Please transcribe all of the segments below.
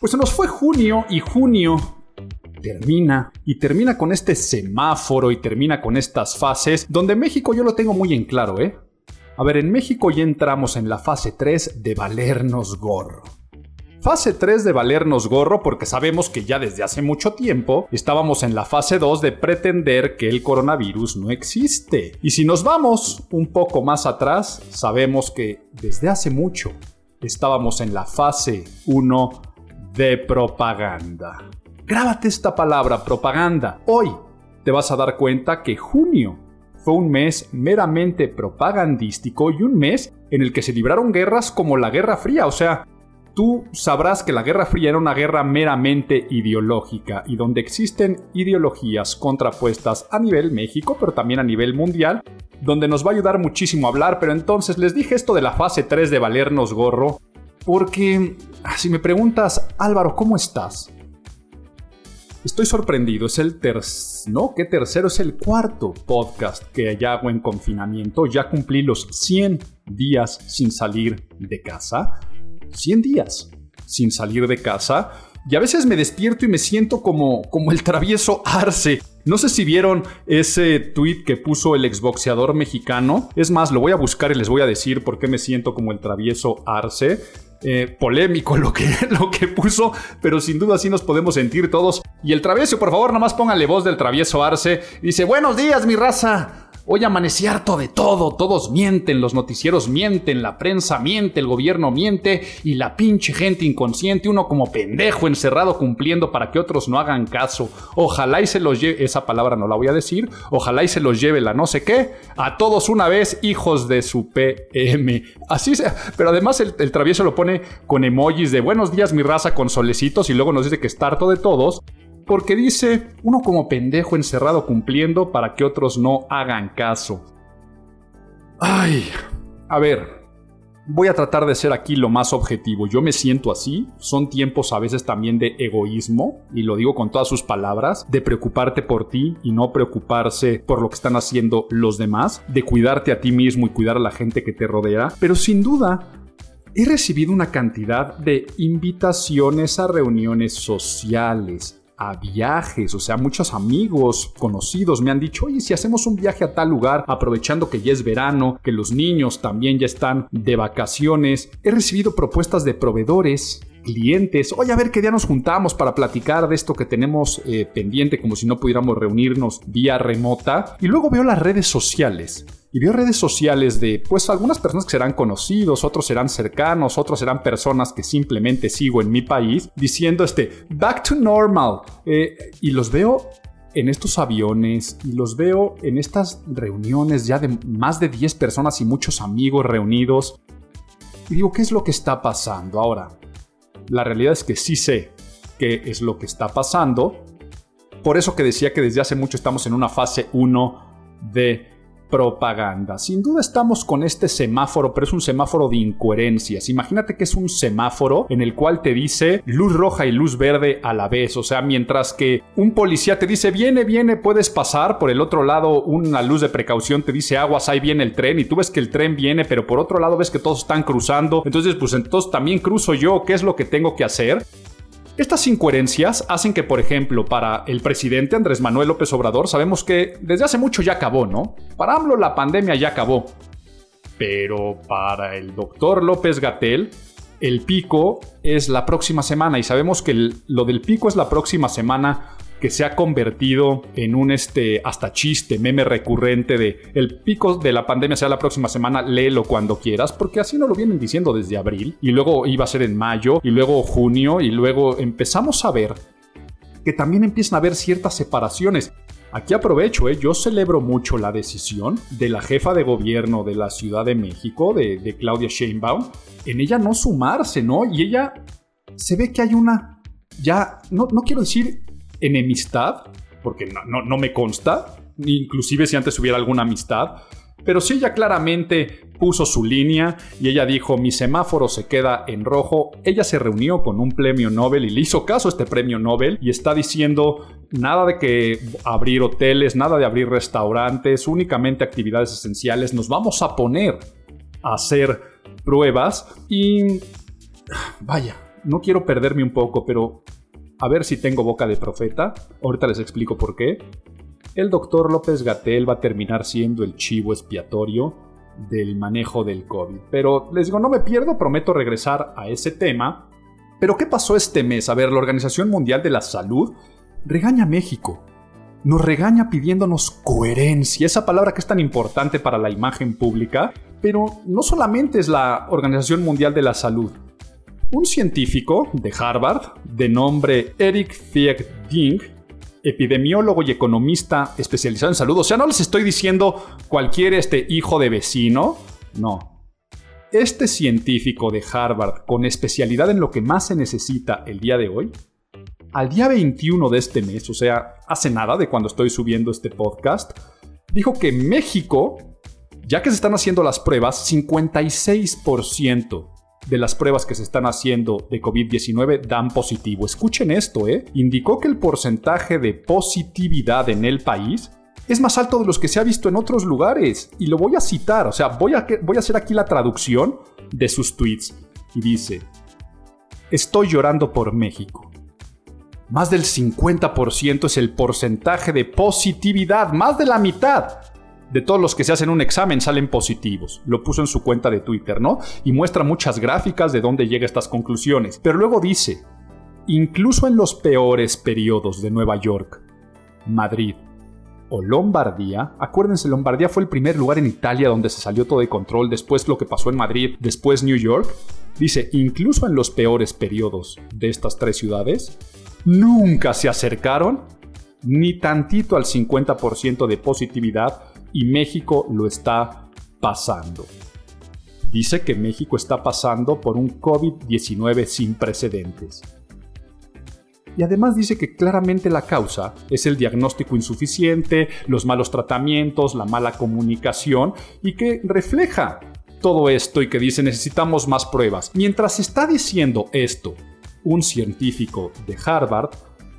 Pues se nos fue junio y junio termina y termina con este semáforo y termina con estas fases donde México yo lo tengo muy en claro, ¿eh? A ver, en México ya entramos en la fase 3 de valernos gorro. Fase 3 de valernos gorro porque sabemos que ya desde hace mucho tiempo estábamos en la fase 2 de pretender que el coronavirus no existe. Y si nos vamos un poco más atrás, sabemos que desde hace mucho estábamos en la fase 1 de propaganda. Grábate esta palabra, propaganda. Hoy te vas a dar cuenta que junio fue un mes meramente propagandístico y un mes en el que se libraron guerras como la Guerra Fría. O sea, tú sabrás que la Guerra Fría era una guerra meramente ideológica y donde existen ideologías contrapuestas a nivel México, pero también a nivel mundial, donde nos va a ayudar muchísimo a hablar. Pero entonces les dije esto de la fase 3 de valernos gorro porque ah, si me preguntas, Álvaro, ¿cómo estás? Estoy sorprendido, es el tercer, ¿no? ¿Qué tercero? Es el cuarto podcast que ya hago en confinamiento. Ya cumplí los 100 días sin salir de casa. 100 días sin salir de casa. Y a veces me despierto y me siento como, como el travieso Arce. No sé si vieron ese tweet que puso el exboxeador mexicano. Es más, lo voy a buscar y les voy a decir por qué me siento como el travieso Arce. Eh, polémico lo que, lo que puso, pero sin duda así nos podemos sentir todos. Y el travieso, por favor, nada más póngale voz del travieso Arce. Dice, buenos días, mi raza. Hoy amanecí harto de todo, todos mienten, los noticieros mienten, la prensa miente, el gobierno miente y la pinche gente inconsciente, uno como pendejo encerrado cumpliendo para que otros no hagan caso. Ojalá y se los lleve, esa palabra no la voy a decir, ojalá y se los lleve la no sé qué, a todos una vez, hijos de su PM. Así sea, pero además el, travieso lo pone con emojis de buenos días mi raza con solecitos y luego nos dice que está harto de todos porque dice uno como pendejo encerrado cumpliendo para que otros no hagan caso. Ay, a ver, voy a tratar de ser aquí lo más objetivo. Yo me siento así. Son tiempos a veces también de egoísmo, y lo digo con todas sus palabras, de preocuparte por ti y no preocuparse por lo que están haciendo los demás, de cuidarte a ti mismo y cuidar a la gente que te rodea. Pero sin duda, he recibido una cantidad de invitaciones a reuniones sociales, a viajes, o sea, muchos amigos conocidos me han dicho, oye, si hacemos un viaje a tal lugar, aprovechando que ya es verano, que los niños también ya están de vacaciones, he recibido propuestas de proveedores clientes, oye, a ver qué día nos juntamos para platicar de esto que tenemos eh, pendiente, como si no pudiéramos reunirnos vía remota. Y luego veo las redes sociales. Y veo redes sociales de, pues, algunas personas que serán conocidos, otros serán cercanos, otros serán personas que simplemente sigo en mi país, diciendo este, back to normal. Eh, y los veo en estos aviones y los veo en estas reuniones ya de más de 10 personas y muchos amigos reunidos. Y digo, ¿qué es lo que está pasando ahora? La realidad es que sí sé qué es lo que está pasando. Por eso que decía que desde hace mucho estamos en una fase 1 de propaganda. Sin duda estamos con este semáforo, pero es un semáforo de incoherencias. Imagínate que es un semáforo en el cual te dice luz roja y luz verde a la vez. O sea, mientras que un policía te dice viene, viene, puedes pasar. Por el otro lado, una luz de precaución te dice aguas, ahí viene el tren. Y tú ves que el tren viene, pero por otro lado ves que todos están cruzando. Entonces, pues entonces también cruzo yo. ¿Qué es lo que tengo que hacer? Estas incoherencias hacen que, por ejemplo, para el presidente Andrés Manuel López Obrador, sabemos que desde hace mucho ya acabó, ¿no? Para AMLO la pandemia ya acabó. Pero para el doctor López Gatel, el pico es la próxima semana y sabemos que lo del pico es la próxima semana que se ha convertido en un este hasta chiste, meme recurrente de el pico de la pandemia sea la próxima semana, léelo cuando quieras, porque así no lo vienen diciendo desde abril, y luego iba a ser en mayo, y luego junio, y luego empezamos a ver que también empiezan a haber ciertas separaciones. Aquí aprovecho, ¿eh? yo celebro mucho la decisión de la jefa de gobierno de la Ciudad de México, de, Claudia Sheinbaum, en ella no sumarse, ¿no? Y ella se ve que hay una, ya, no, no quiero decir enemistad, porque no, no, me consta, inclusive si antes hubiera alguna amistad, pero sí ella claramente puso su línea y ella dijo mi semáforo se queda en rojo. Ella se reunió con un premio Nobel y le hizo caso a este premio Nobel y está diciendo nada de que abrir hoteles, nada de abrir restaurantes, únicamente actividades esenciales. Nos vamos a poner a hacer pruebas y vaya, no quiero perderme un poco, pero a ver si tengo boca de profeta. Ahorita les explico por qué el doctor López Gatel va a terminar siendo el chivo expiatorio del manejo del COVID. Pero les digo, no me pierdo, prometo regresar a ese tema. Pero ¿qué pasó este mes? A ver, la Organización Mundial de la Salud regaña a México. Nos regaña pidiéndonos coherencia, esa palabra que es tan importante para la imagen pública. Pero no solamente es la Organización Mundial de la Salud. Un científico de Harvard, de nombre Eric Fieg Ding, epidemiólogo y economista especializado en salud. O sea, no les estoy diciendo cualquier este hijo de vecino, no. Este científico de Harvard, con especialidad en lo que más se necesita el día de hoy, al día 21 de este mes, o sea, hace nada de cuando estoy subiendo este podcast, dijo que México, ya que se están haciendo las pruebas, 56% de las pruebas que se están haciendo de COVID-19 dan positivo. Escuchen esto, ¿eh? Indicó que el porcentaje de positividad en el país es más alto de los que se ha visto en otros lugares. Y lo voy a citar, o sea, voy a, voy a hacer aquí la traducción de sus tweets. Y dice, estoy llorando por México. Más del 50% es el porcentaje de positividad, más de la mitad de todos los que se hacen un examen salen positivos. Lo puso en su cuenta de Twitter, ¿no? Y muestra muchas gráficas de dónde llega a estas conclusiones. Pero luego dice, incluso en los peores periodos de Nueva York, Madrid o Lombardía, acuérdense, Lombardía fue el primer lugar en Italia donde se salió todo de control, después lo que pasó en Madrid, después New York, dice, incluso en los peores periodos de estas tres ciudades, nunca se acercaron ni tantito al 50% de positividad y México lo está pasando. Dice que México está pasando por un COVID-19 sin precedentes. Y además dice que claramente la causa es el diagnóstico insuficiente, los malos tratamientos, la mala comunicación y que refleja todo esto y que dice necesitamos más pruebas. Mientras está diciendo esto, un científico de Harvard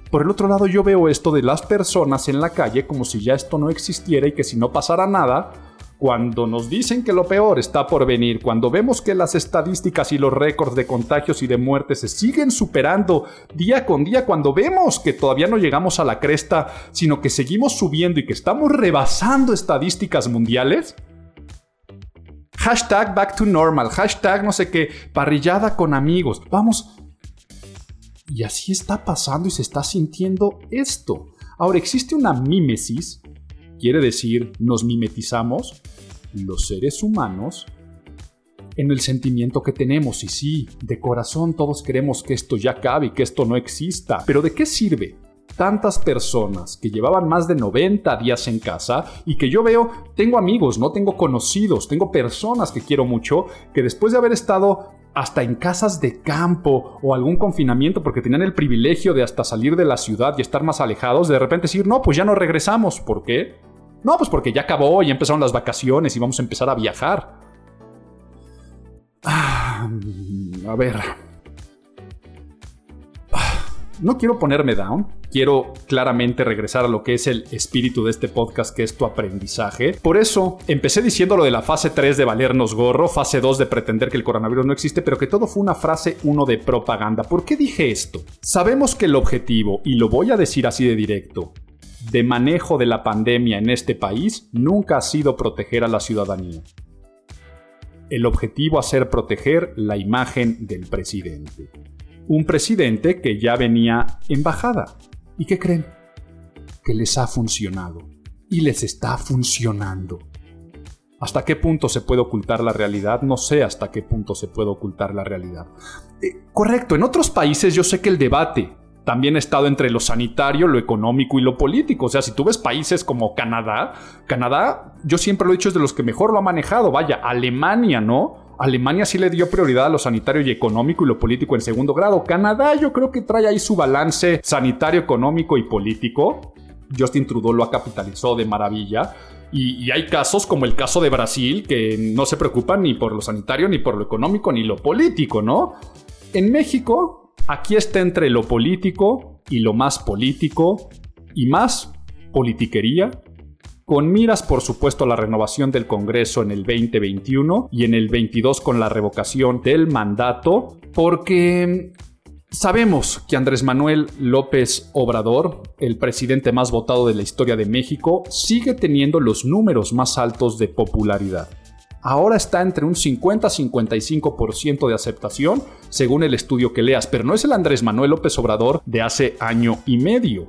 por el otro lado yo veo esto de las personas en la calle como si ya esto no existiera y que si no pasara nada, cuando nos dicen que lo peor está por venir, cuando vemos que las estadísticas y los récords de contagios y de muertes se siguen superando día con día, cuando vemos que todavía no llegamos a la cresta, sino que seguimos subiendo y que estamos rebasando estadísticas mundiales, hashtag back to normal, hashtag no sé qué, parrillada con amigos, vamos y así está pasando y se está sintiendo esto. Ahora, existe una mímesis, quiere decir, nos mimetizamos, los seres humanos, en el sentimiento que tenemos. Y sí, de corazón todos queremos que esto ya acabe y que esto no exista. Pero ¿de qué sirve? tantas personas que llevaban más de 90 días en casa y que yo veo, tengo amigos, no tengo conocidos, tengo personas que quiero mucho, que después de haber estado hasta en casas de campo o algún confinamiento porque tenían el privilegio de hasta salir de la ciudad y estar más alejados, de repente decir, no, pues ya no regresamos. ¿Por qué? No, pues porque ya acabó, ya empezaron las vacaciones y vamos a empezar a viajar. Ah, a ver, no quiero ponerme down, quiero claramente regresar a lo que es el espíritu de este podcast, que es tu aprendizaje. Por eso empecé diciendo lo de la fase 3 de valernos gorro, fase 2 de pretender que el coronavirus no existe, pero que todo fue una frase 1 de propaganda. ¿Por qué dije esto? Sabemos que el objetivo, y lo voy a decir así de directo, de manejo de la pandemia en este país nunca ha sido proteger a la ciudadanía. El objetivo ha ser proteger la imagen del presidente un presidente que ya venía en bajada. ¿Y qué creen? Que les ha funcionado. Y les está funcionando. ¿Hasta qué punto se puede ocultar la realidad? No sé hasta qué punto se puede ocultar la realidad. Eh, correcto, en otros países yo sé que el debate también he estado entre lo sanitario, lo económico y lo político. O sea, si tú ves países como Canadá, Canadá, yo siempre lo he dicho, es de los que mejor lo ha manejado. Vaya, Alemania, ¿no? Alemania sí le dio prioridad a lo sanitario y económico y lo político en segundo grado. Canadá yo creo que trae ahí su balance sanitario, económico y político. Justin Trudeau lo ha capitalizado de maravilla. Y, y, hay casos como el caso de Brasil que no se preocupan ni por lo sanitario, ni por lo económico, ni lo político, ¿no? En México, Aquí está entre lo político y lo más político y más politiquería, con miras por supuesto a la renovación del Congreso en el 2021 y en el 22 con la revocación del mandato, porque Sabemos que Andrés Manuel López Obrador, el presidente más votado de la historia de México, sigue teniendo los números más altos de popularidad. Ahora está entre un 50-55% de aceptación según el estudio que leas, pero no es el Andrés Manuel López Obrador de hace año y medio,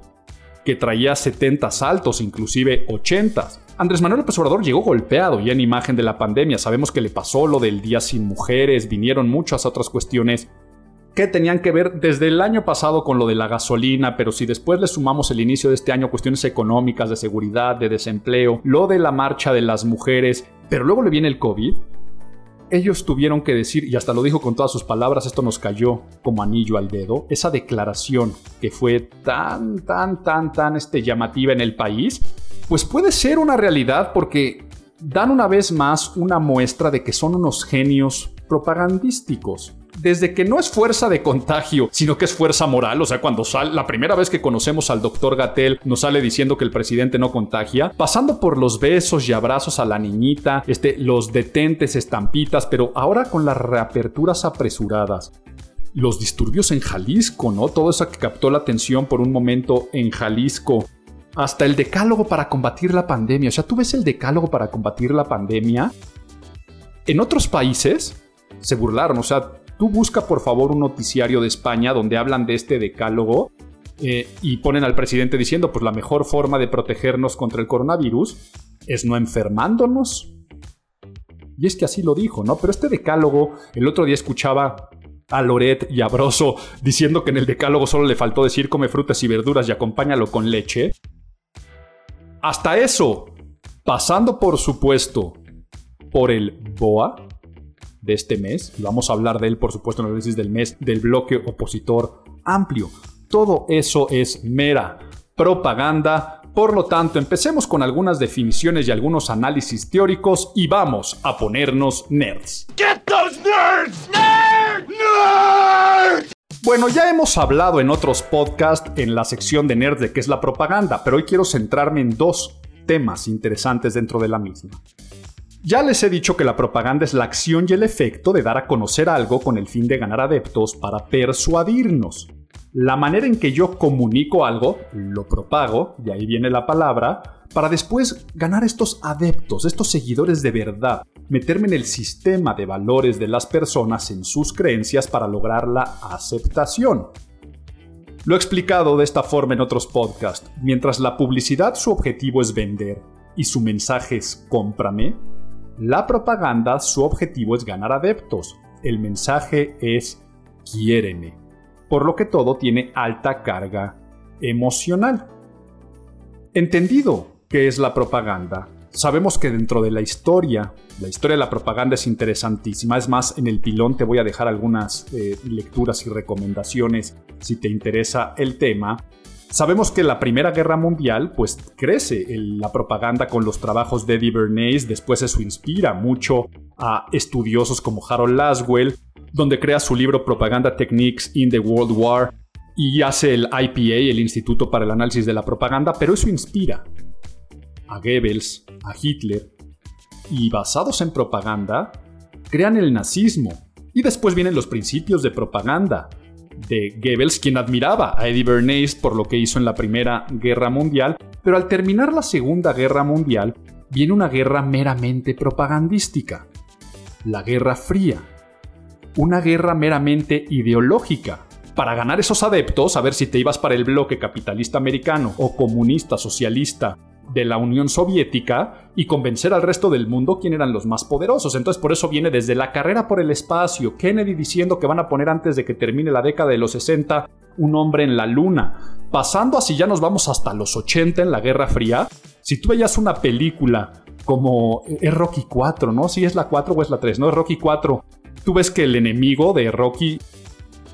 que traía 70 saltos, inclusive 80. Andrés Manuel López Obrador llegó golpeado ya en imagen de la pandemia, sabemos que le pasó lo del día sin mujeres, vinieron muchas otras cuestiones que tenían que ver desde el año pasado con lo de la gasolina, pero si después le sumamos el inicio de este año cuestiones económicas, de seguridad, de desempleo, lo de la marcha de las mujeres, pero luego le viene el COVID, ellos tuvieron que decir, y hasta lo dijo con todas sus palabras, esto nos cayó como anillo al dedo, esa declaración que fue tan, tan, tan, tan este, llamativa en el país, pues puede ser una realidad porque dan una vez más una muestra de que son unos genios propagandísticos desde que no es fuerza de contagio, sino que es fuerza moral, o sea, cuando sale, la primera vez que conocemos al doctor Gatel nos sale diciendo que el presidente no contagia, pasando por los besos y abrazos a la niñita, este, los detentes, estampitas, pero ahora con las reaperturas apresuradas. Los disturbios en Jalisco, ¿no? Todo eso que captó la atención por un momento en Jalisco hasta el decálogo para combatir la pandemia. O sea, tú ves el decálogo para combatir la pandemia. En otros países se burlaron, o sea, Tú busca por favor un noticiario de España donde hablan de este decálogo eh, y ponen al presidente diciendo, pues la mejor forma de protegernos contra el coronavirus es no enfermándonos. Y es que así lo dijo, ¿no? Pero este decálogo, el otro día escuchaba a Loret y a Broso diciendo que en el decálogo solo le faltó decir come frutas y verduras y acompáñalo con leche. Hasta eso, pasando por supuesto por el BOA, de este mes, y vamos a hablar de él por supuesto en el análisis del mes del bloque opositor amplio. Todo eso es mera propaganda. Por lo tanto, empecemos con algunas definiciones y algunos análisis teóricos y vamos a ponernos nerds. Get those nerds! ¡Nerds! Bueno, ya hemos hablado en otros podcasts en la sección de nerds de qué es la propaganda, pero hoy quiero centrarme en dos temas interesantes dentro de la misma. Ya les he dicho que la propaganda es la acción y el efecto de dar a conocer algo con el fin de ganar adeptos para persuadirnos. La manera en que yo comunico algo, lo propago, y ahí viene la palabra, para después ganar estos adeptos, estos seguidores de verdad, meterme en el sistema de valores de las personas en sus creencias para lograr la aceptación. Lo he explicado de esta forma en otros podcasts. Mientras la publicidad su objetivo es vender y su mensaje es cómprame, la propaganda, su objetivo es ganar adeptos. El mensaje es quiéreme. Por lo que todo tiene alta carga emocional. Entendido qué es la propaganda, sabemos que dentro de la historia, la historia de la propaganda es interesantísima. Es más, en el pilón te voy a dejar algunas eh, lecturas y recomendaciones si te interesa el tema. Sabemos que la Primera Guerra Mundial pues crece la propaganda con los trabajos de Eddie Bernays, después eso inspira mucho a estudiosos como Harold Laswell, donde crea su libro Propaganda Techniques in the World War y hace el IPA, el Instituto para el Análisis de la Propaganda, pero eso inspira a Goebbels, a Hitler, y basados en propaganda, crean el nazismo. Y después vienen los principios de propaganda, de Goebbels, quien admiraba a Eddie Bernays por lo que hizo en la Primera Guerra Mundial, pero al terminar la Segunda Guerra Mundial viene una guerra meramente propagandística, la Guerra Fría, una guerra meramente ideológica, para ganar esos adeptos, a ver si te ibas para el bloque capitalista americano o comunista, socialista, de la Unión Soviética y convencer al resto del mundo quién eran los más poderosos. Entonces por eso viene desde la carrera por el espacio, Kennedy diciendo que van a poner antes de que termine la década de los 60 un hombre en la luna, pasando así ya nos vamos hasta los 80 en la Guerra Fría. Si tú veías una película como es Rocky 4, ¿no? Si es la 4 o es la 3, ¿no? Es Rocky 4. Tú ves que el enemigo de Rocky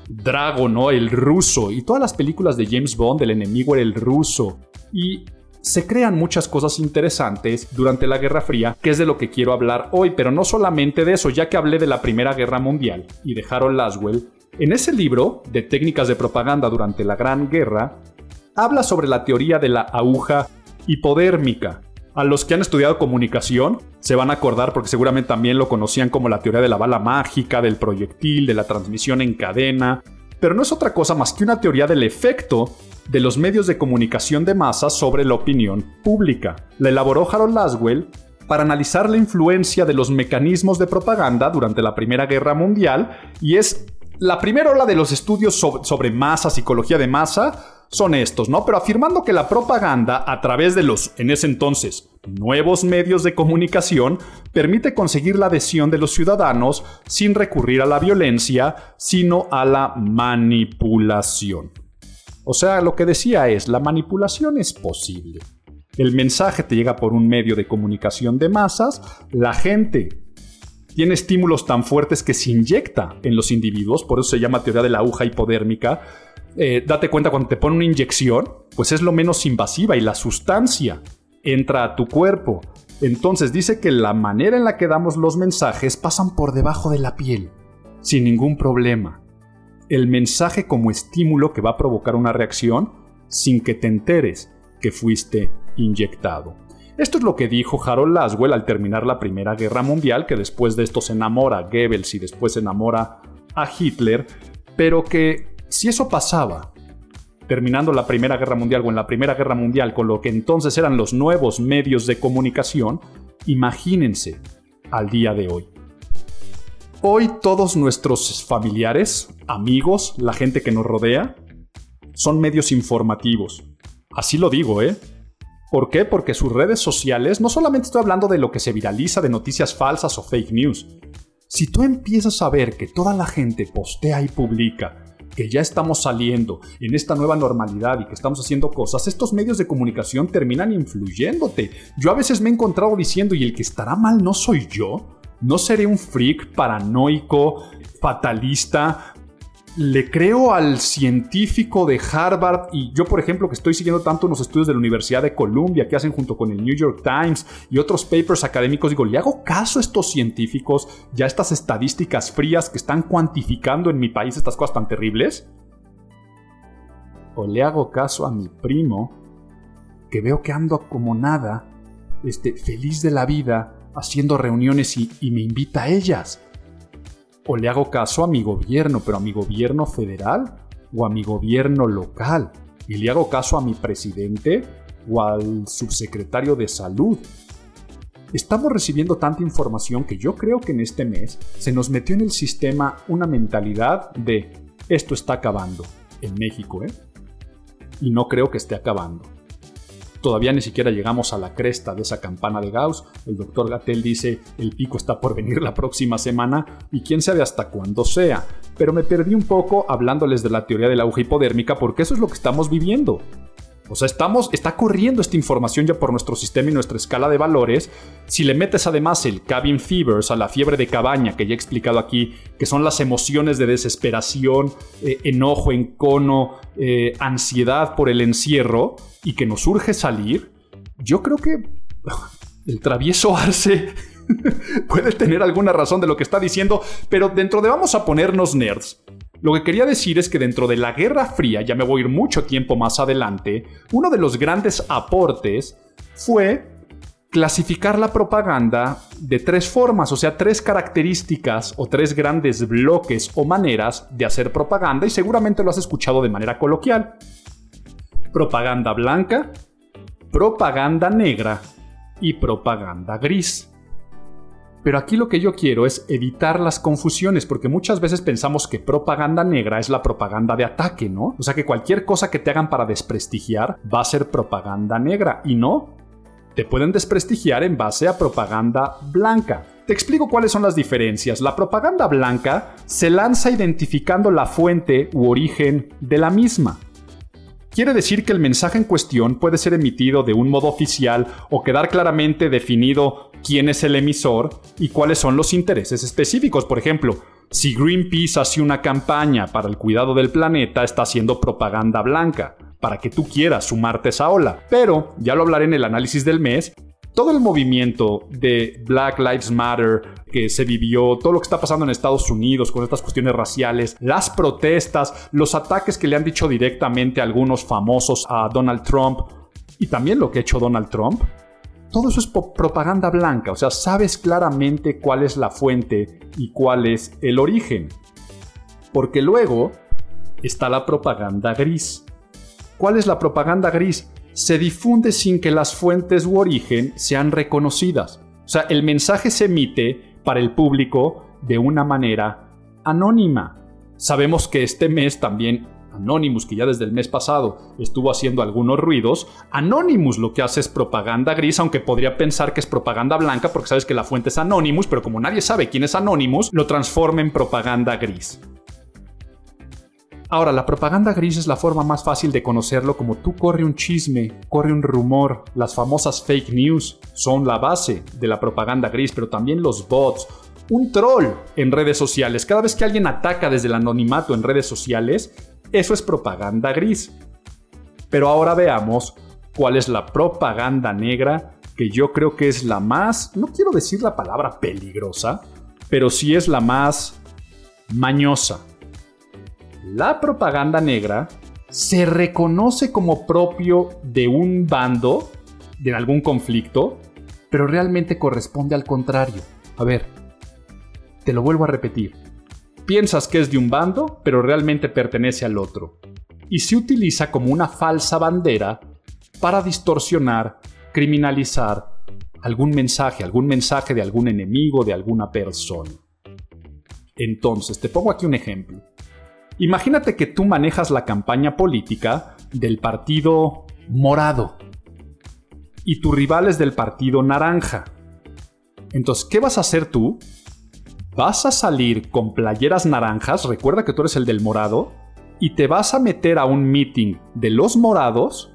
Drago, ¿no? El ruso. Y todas las películas de James Bond, el enemigo era el ruso. Y se crean muchas cosas interesantes durante la Guerra Fría, que es de lo que quiero hablar hoy, pero no solamente de eso, ya que hablé de la Primera Guerra Mundial y de Harold Laswell, en ese libro de técnicas de propaganda durante la Gran Guerra, habla sobre la teoría de la aguja hipodérmica. A los que han estudiado comunicación se van a acordar porque seguramente también lo conocían como la teoría de la bala mágica, del proyectil, de la transmisión en cadena, pero no es otra cosa más que una teoría del efecto de los medios de comunicación de masa sobre la opinión pública. La elaboró Harold Laswell para analizar la influencia de los mecanismos de propaganda durante la Primera Guerra Mundial y es la primera ola de los estudios sobre, masa, psicología de masa, son estos, ¿no? Pero afirmando que la propaganda, a través de los, en ese entonces, nuevos medios de comunicación, permite conseguir la adhesión de los ciudadanos sin recurrir a la violencia, sino a la manipulación. O sea, lo que decía es, la manipulación es posible. El mensaje te llega por un medio de comunicación de masas, la gente tiene estímulos tan fuertes que se inyecta en los individuos, por eso se llama teoría de la aguja hipodérmica. Eh, date cuenta cuando te pone una inyección, pues es lo menos invasiva y la sustancia entra a tu cuerpo. Entonces dice que la manera en la que damos los mensajes pasan por debajo de la piel, sin ningún problema el mensaje como estímulo que va a provocar una reacción sin que te enteres que fuiste inyectado. Esto es lo que dijo Harold Laswell al terminar la Primera Guerra Mundial, que después de esto se enamora a Goebbels y después se enamora a Hitler, pero que si eso pasaba, terminando la Primera Guerra Mundial o en la Primera Guerra Mundial con lo que entonces eran los nuevos medios de comunicación, imagínense al día de hoy. Hoy todos nuestros familiares, amigos, la gente que nos rodea, son medios informativos. Así lo digo, ¿eh? ¿Por qué? Porque sus redes sociales, no solamente estoy hablando de lo que se viraliza de noticias falsas o fake news. Si tú empiezas a ver que toda la gente postea y publica que ya estamos saliendo en esta nueva normalidad y que estamos haciendo cosas, estos medios de comunicación terminan influyéndote. Yo a veces me he encontrado diciendo, ¿y el que estará mal no soy yo? No seré un freak paranoico, fatalista. Le creo al científico de Harvard y yo, por ejemplo, que estoy siguiendo tanto unos estudios de la Universidad de Columbia que hacen junto con el New York Times y otros papers académicos, digo, ¿le hago caso a estos científicos, ya estas estadísticas frías que están cuantificando en mi país estas cosas tan terribles? ¿O le hago caso a mi primo, que veo que ando como nada, este, feliz de la vida, haciendo reuniones y, me invita a ellas. O le hago caso a mi gobierno, pero a mi gobierno federal o a mi gobierno local. Y le hago caso a mi presidente o al subsecretario de salud. Estamos recibiendo tanta información que yo creo que en este mes se nos metió en el sistema una mentalidad de esto está acabando en México, ¿eh? Y no creo que esté acabando. Todavía ni siquiera llegamos a la cresta de esa campana de Gauss. El doctor Gatel dice, el pico está por venir la próxima semana y quién sabe hasta cuándo sea. Pero me perdí un poco hablándoles de la teoría de la aguja hipodérmica porque eso es lo que estamos viviendo. O sea, estamos, está corriendo esta información ya por nuestro sistema y nuestra escala de valores. Si le metes además el cabin fevers, a la fiebre de cabaña, que ya he explicado aquí, que son las emociones de desesperación, eh, enojo, encono, eh, ansiedad por el encierro, y que nos urge salir, yo creo que el travieso Arce puede tener alguna razón de lo que está diciendo, pero dentro de vamos a ponernos nerds. Lo que quería decir es que dentro de la Guerra Fría, ya me voy a ir mucho tiempo más adelante, uno de los grandes aportes fue clasificar la propaganda de tres formas, o sea, tres características o tres grandes bloques o maneras de hacer propaganda y seguramente lo has escuchado de manera coloquial. Propaganda blanca, propaganda negra y propaganda gris. Pero aquí lo que yo quiero es evitar las confusiones, porque muchas veces pensamos que propaganda negra es la propaganda de ataque, ¿no? O sea que cualquier cosa que te hagan para desprestigiar va a ser propaganda negra, y no. te pueden desprestigiar en base a propaganda blanca. Te explico cuáles son las diferencias. La propaganda blanca se lanza identificando la fuente u origen de la misma. Quiere decir que el mensaje en cuestión puede ser emitido de un modo oficial o quedar claramente definido quién es el emisor y cuáles son los intereses específicos. Por ejemplo, si Greenpeace hace una campaña para el cuidado del planeta, está haciendo propaganda blanca para que tú quieras sumarte a esa ola. Pero, ya lo hablaré en el análisis del mes, todo el movimiento de Black Lives Matter que se vivió, todo lo que está pasando en Estados Unidos con estas cuestiones raciales, las protestas, los ataques que le han dicho directamente algunos famosos a Donald Trump y también lo que ha hecho Donald Trump, todo eso es propaganda blanca, o sea, sabes claramente cuál es la fuente y cuál es el origen. Porque luego está la propaganda gris. ¿Cuál es la propaganda gris? Se difunde sin que las fuentes u origen sean reconocidas. O sea, el mensaje se emite para el público de una manera anónima. Sabemos que este mes también Anonymous, que ya desde el mes pasado estuvo haciendo algunos ruidos, Anonymous lo que hace es propaganda gris, aunque podría pensar que es propaganda blanca porque sabes que la fuente es Anonymous, pero como nadie sabe quién es Anonymous, lo transforma en propaganda gris. Ahora, la propaganda gris es la forma más fácil de conocerlo como tú corre un chisme, corre un rumor, las famosas fake news son la base de la propaganda gris, pero también los bots, un troll en redes sociales. Cada vez que alguien ataca desde el anonimato en redes sociales, eso es propaganda gris. Pero ahora veamos cuál es la propaganda negra, que yo creo que es la más, no quiero decir la palabra peligrosa, pero sí es la más mañosa la propaganda negra se reconoce como propio de un bando, de algún conflicto, pero realmente corresponde al contrario. A ver, te lo vuelvo a repetir. Piensas que es de un bando, pero realmente pertenece al otro. Y se utiliza como una falsa bandera para distorsionar, criminalizar algún mensaje, algún mensaje de algún enemigo, de alguna persona. Entonces, te pongo aquí un ejemplo. Imagínate que tú manejas la campaña política del partido morado y tu rival es del partido naranja. Entonces, ¿qué vas a hacer tú? Vas a salir con playeras naranjas, recuerda que tú eres el del morado, y te vas a meter a un meeting de los morados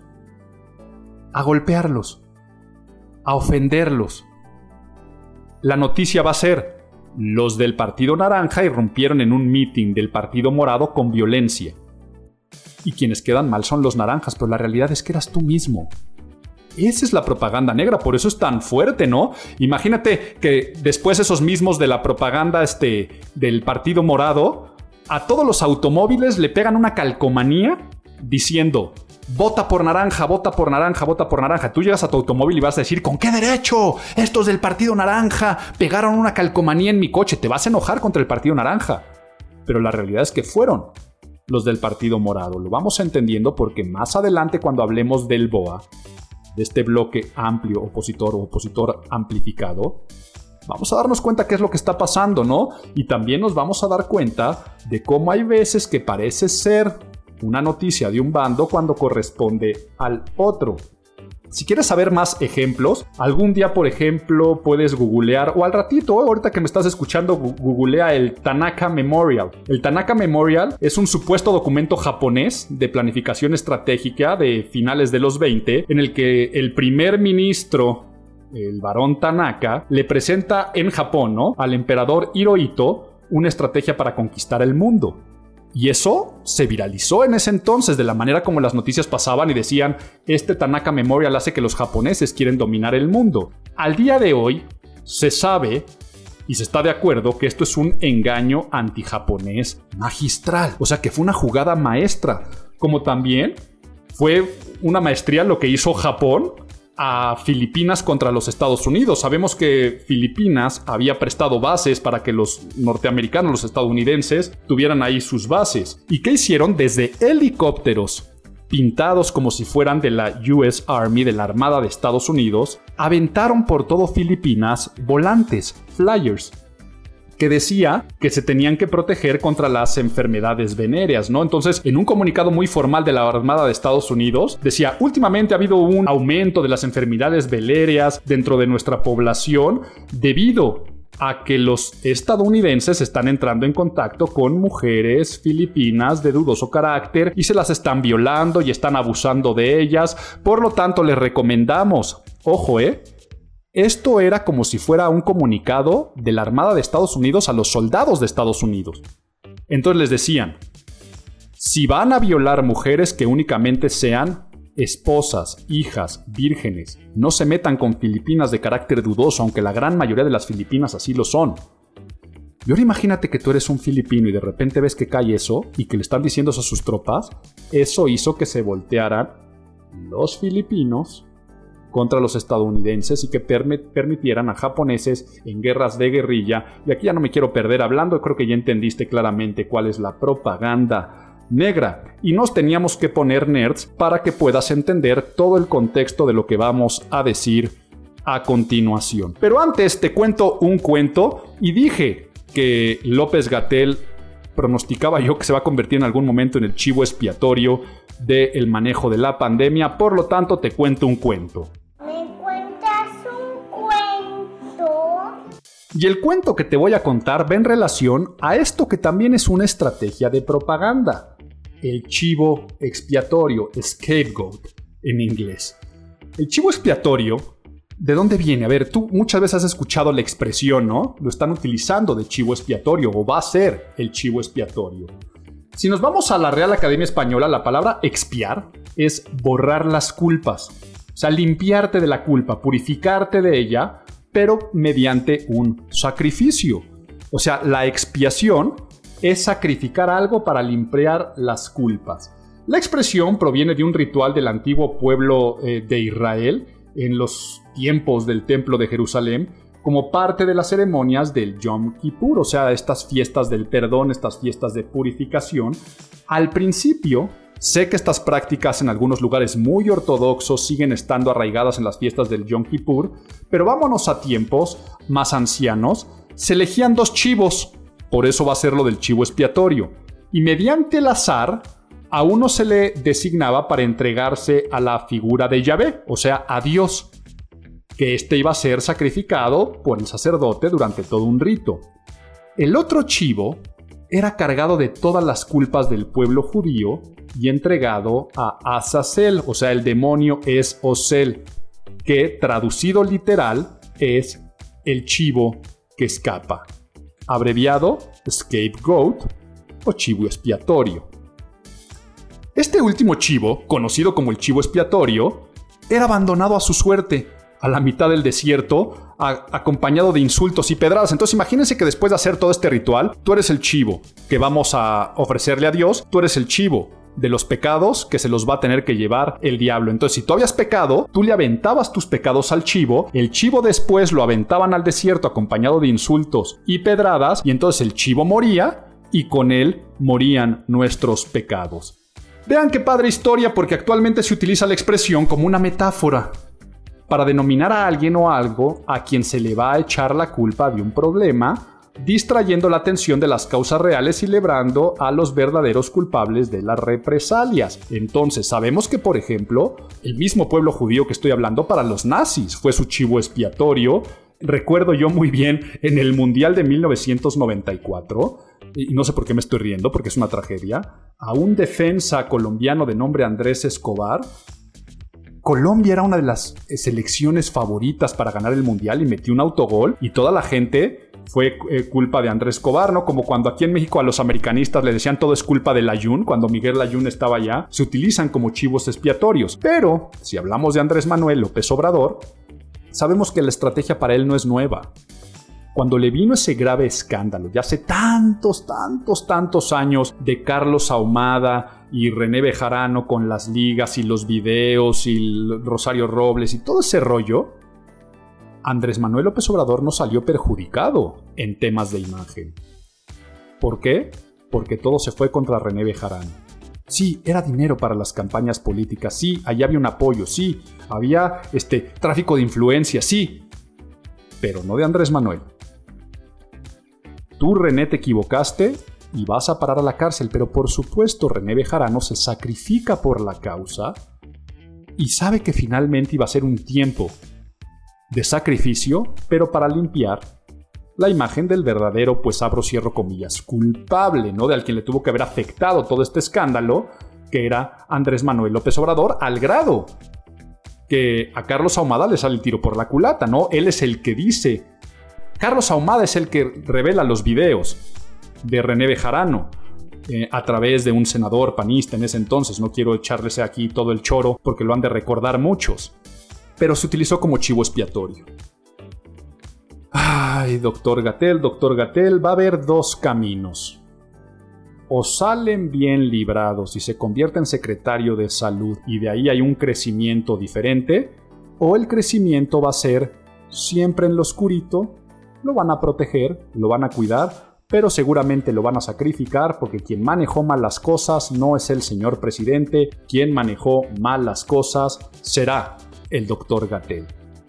a golpearlos, a ofenderlos. La noticia va a ser, los del Partido Naranja irrumpieron en un meeting del Partido Morado con violencia. Y quienes quedan mal son los naranjas, pero la realidad es que eras tú mismo. Esa es la propaganda negra, por eso es tan fuerte, ¿no? Imagínate que después esos mismos de la propaganda este, del Partido Morado, a todos los automóviles le pegan una calcomanía diciendo, Vota por naranja, vota por naranja, vota por naranja. Tú llegas a tu automóvil y vas a decir, ¿con qué derecho? Estos del Partido Naranja pegaron una calcomanía en mi coche. Te vas a enojar contra el Partido Naranja. Pero la realidad es que fueron los del Partido Morado. Lo vamos entendiendo porque más adelante cuando hablemos del BOA, de este bloque amplio opositor o opositor amplificado, vamos a darnos cuenta qué es lo que está pasando, ¿no? Y también nos vamos a dar cuenta de cómo hay veces que parece ser una noticia de un bando cuando corresponde al otro. Si quieres saber más ejemplos, algún día, por ejemplo, puedes googlear, o al ratito, ahorita que me estás escuchando, googlea el Tanaka Memorial. El Tanaka Memorial es un supuesto documento japonés de planificación estratégica de finales de los 20, en el que el primer ministro el varón Tanaka le presenta en Japón ¿no? al emperador Hirohito una estrategia para conquistar el mundo. Y eso se viralizó en ese entonces de la manera como las noticias pasaban y decían, este Tanaka Memorial hace que los japoneses quieren dominar el mundo. Al día de hoy, se sabe y se está de acuerdo que esto es un engaño antijaponés magistral. O sea que fue una jugada maestra. Como también fue una maestría lo que hizo Japón a Filipinas contra los Estados Unidos. Sabemos que Filipinas había prestado bases para que los norteamericanos, los estadounidenses, tuvieran ahí sus bases. ¿Y qué hicieron? Desde helicópteros pintados como si fueran de la US Army, de la Armada de Estados Unidos, aventaron por todo Filipinas volantes, flyers, que decía que se tenían que proteger contra las enfermedades venéreas, ¿no? Entonces, en un comunicado muy formal de la Armada de Estados Unidos, decía, últimamente ha habido un aumento de las enfermedades venéreas dentro de nuestra población debido a que los estadounidenses están entrando en contacto con mujeres filipinas de dudoso carácter y se las están violando y están abusando de ellas. Por lo tanto, les recomendamos, ojo, ¿eh? Esto era como si fuera un comunicado de la Armada de Estados Unidos a los soldados de Estados Unidos. Entonces les decían, si van a violar mujeres que únicamente sean esposas, hijas, vírgenes, no se metan con Filipinas de carácter dudoso, aunque la gran mayoría de las Filipinas así lo son. Y ahora imagínate que tú eres un filipino y de repente ves que cae eso y que le están diciendo eso a sus tropas. Eso hizo que se voltearan los filipinos contra los estadounidenses y que permitieran a japoneses en guerras de guerrilla. Y aquí ya no me quiero perder hablando, creo que ya entendiste claramente cuál es la propaganda negra y nos teníamos que poner nerds para que puedas entender todo el contexto de lo que vamos a decir a continuación. Pero antes te cuento un cuento y dije que López Gatel pronosticaba yo que se va a convertir en algún momento en el chivo expiatorio del manejo de la pandemia, por lo tanto te cuento un cuento. Y el cuento que te voy a contar va en relación a esto que también es una estrategia de propaganda el chivo expiatorio, scapegoat en inglés. El chivo expiatorio, ¿de dónde viene? A ver, tú muchas veces has escuchado la expresión, ¿no? Lo están utilizando de chivo expiatorio o va a ser el chivo expiatorio. Si nos vamos a la Real Academia Española, la palabra expiar es borrar las culpas. O sea, limpiarte de la culpa, purificarte de ella, pero mediante un sacrificio. O sea, la expiación es sacrificar algo para limpiar las culpas. La expresión proviene de un ritual del antiguo pueblo eh, de Israel en los tiempos del Templo de Jerusalén como parte de las ceremonias del Yom Kippur, o sea, estas fiestas del perdón, estas fiestas de purificación. Al principio, sé que estas prácticas en algunos lugares muy ortodoxos siguen estando arraigadas en las fiestas del Yom Kippur, pero vámonos a tiempos más ancianos, se elegían dos chivos por eso va a ser lo del chivo expiatorio. Y mediante el azar, a uno se le designaba para entregarse a la figura de Yahvé, o sea, a Dios, que éste iba a ser sacrificado por el sacerdote durante todo un rito. El otro chivo era cargado de todas las culpas del pueblo judío y entregado a Azazel, o sea, el demonio es Osel, que traducido literal es el chivo que escapa abreviado scapegoat o chivo expiatorio. Este último chivo, conocido como el chivo expiatorio, era abandonado a su suerte a la mitad del desierto, acompañado de insultos y pedradas. Entonces imagínense que después de hacer todo este ritual, tú eres el chivo que vamos a ofrecerle a Dios, tú eres el chivo de los pecados que se los va a tener que llevar el diablo. Entonces, si tú habías pecado, tú le aventabas tus pecados al chivo, el chivo después lo aventaban al desierto acompañado de insultos y pedradas, y entonces el chivo moría y con él morían nuestros pecados. Vean qué padre historia porque actualmente se utiliza la expresión como una metáfora para denominar a alguien o algo a quien se le va a echar la culpa de un problema distrayendo la atención de las causas reales y librando a los verdaderos culpables de las represalias. Entonces sabemos que, por ejemplo, el mismo pueblo judío que estoy hablando para los nazis fue su chivo expiatorio. Recuerdo yo muy bien en el Mundial de 1994, y no sé por qué me estoy riendo, porque es una tragedia, a un defensa colombiano de nombre Andrés Escobar, Colombia era una de las selecciones favoritas para ganar el mundial y metió un autogol y toda la gente fue eh, culpa de Andrés Escobar, ¿no? Como cuando aquí en México a los americanistas le decían todo es culpa de Layún, cuando Miguel Layún estaba allá, se utilizan como chivos expiatorios. Pero, si hablamos de Andrés Manuel López Obrador, sabemos que la estrategia para él no es nueva. Cuando le vino ese grave escándalo, ya hace tantos, tantos, tantos años, de Carlos Ahumada y René Bejarano con las ligas y los videos y Rosario Robles y todo ese rollo, Andrés Manuel López Obrador no salió perjudicado en temas de imagen. ¿Por qué? Porque todo se fue contra René Bejarano. Sí, era dinero para las campañas políticas, sí, allá había un apoyo, sí, había este tráfico de influencia, sí, pero no de Andrés Manuel. Tú René te equivocaste y vas a parar a la cárcel, pero por supuesto René Bejarano se sacrifica por la causa y sabe que finalmente iba a ser un tiempo de sacrificio, pero para limpiar la imagen del verdadero, pues abro cierro comillas, culpable, ¿no? De al quien le tuvo que haber afectado todo este escándalo, que era Andrés Manuel López Obrador, al grado que a Carlos Ahumada le sale el tiro por la culata, ¿no? Él es el que dice. Carlos Ahumada es el que revela los videos de René Bejarano. Eh, a través de un senador panista en ese entonces. No quiero echarles aquí todo el choro porque lo han de recordar muchos. Pero se utilizó como chivo expiatorio. Ay, doctor Gatel, doctor Gatel, va a haber dos caminos. O salen bien librados y se convierte en secretario de salud y de ahí hay un crecimiento diferente, o el crecimiento va a ser siempre en lo oscurito, lo van a proteger, lo van a cuidar, pero seguramente lo van a sacrificar porque quien manejó mal las cosas no es el señor presidente, quien manejó mal las cosas será el doctor Gatel.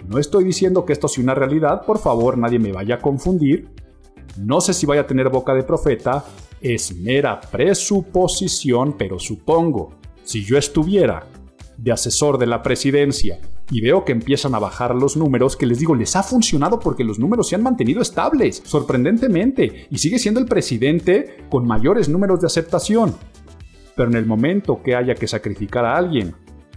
No estoy diciendo que esto sea una realidad, por favor nadie me vaya a confundir. No sé si vaya a tener boca de profeta, es mera presuposición, pero supongo, si yo estuviera de asesor de la presidencia y veo que empiezan a bajar los números, que les digo, les ha funcionado porque los números se han mantenido estables, sorprendentemente, y sigue siendo el presidente con mayores números de aceptación. Pero en el momento que haya que sacrificar a alguien,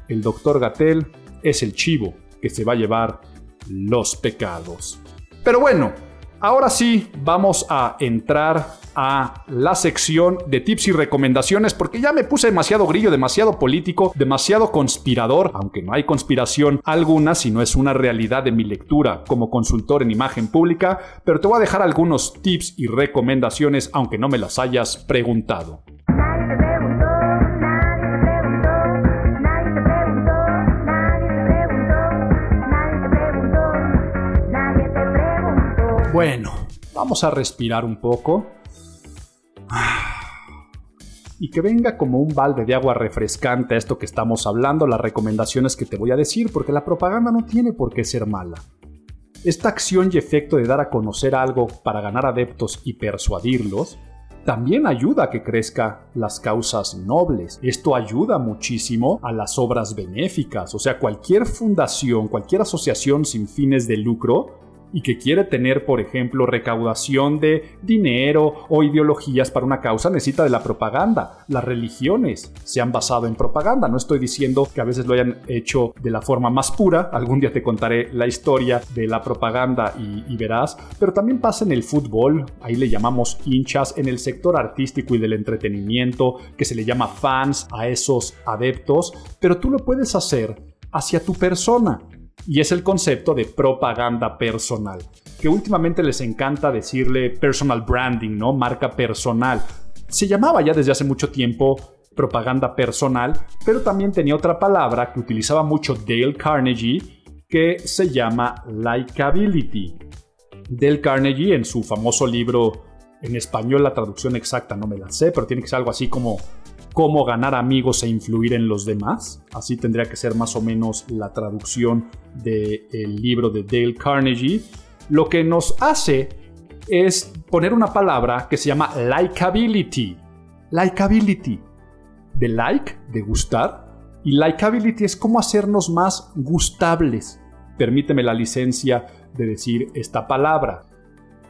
el doctor Gatel es el chivo que se va a llevar los pecados. Pero bueno, ahora sí vamos a entrar a la sección de tips y recomendaciones porque ya me puse demasiado grillo, demasiado político, demasiado conspirador, aunque no hay conspiración alguna si no es una realidad de mi lectura como consultor en imagen pública, pero te voy a dejar algunos tips y recomendaciones aunque no me las hayas preguntado. Bueno, vamos a respirar un poco. Y que venga como un balde de agua refrescante a esto que estamos hablando, las recomendaciones que te voy a decir, porque la propaganda no tiene por qué ser mala. Esta acción y efecto de dar a conocer algo para ganar adeptos y persuadirlos, también ayuda a que crezca las causas nobles. Esto ayuda muchísimo a las obras benéficas. O sea, cualquier fundación, cualquier asociación sin fines de lucro y que quiere tener, por ejemplo, recaudación de dinero o ideologías para una causa, necesita de la propaganda. Las religiones se han basado en propaganda. No estoy diciendo que a veces lo hayan hecho de la forma más pura. Algún día te contaré la historia de la propaganda y, verás. Pero también pasa en el fútbol. Ahí le llamamos hinchas. En el sector artístico y del entretenimiento, que se le llama fans a esos adeptos. Pero tú lo puedes hacer hacia tu persona y es el concepto de propaganda personal, que últimamente les encanta decirle personal branding, ¿no? Marca personal. Se llamaba ya desde hace mucho tiempo propaganda personal, pero también tenía otra palabra que utilizaba mucho Dale Carnegie que se llama likability. Dale Carnegie en su famoso libro en español la traducción exacta no me la sé, pero tiene que ser algo así como cómo ganar amigos e influir en los demás. Así tendría que ser más o menos la traducción del libro de Dale Carnegie. Lo que nos hace es poner una palabra que se llama likability. Likability. De like, de gustar. Y likability es cómo hacernos más gustables. Permíteme la licencia de decir esta palabra.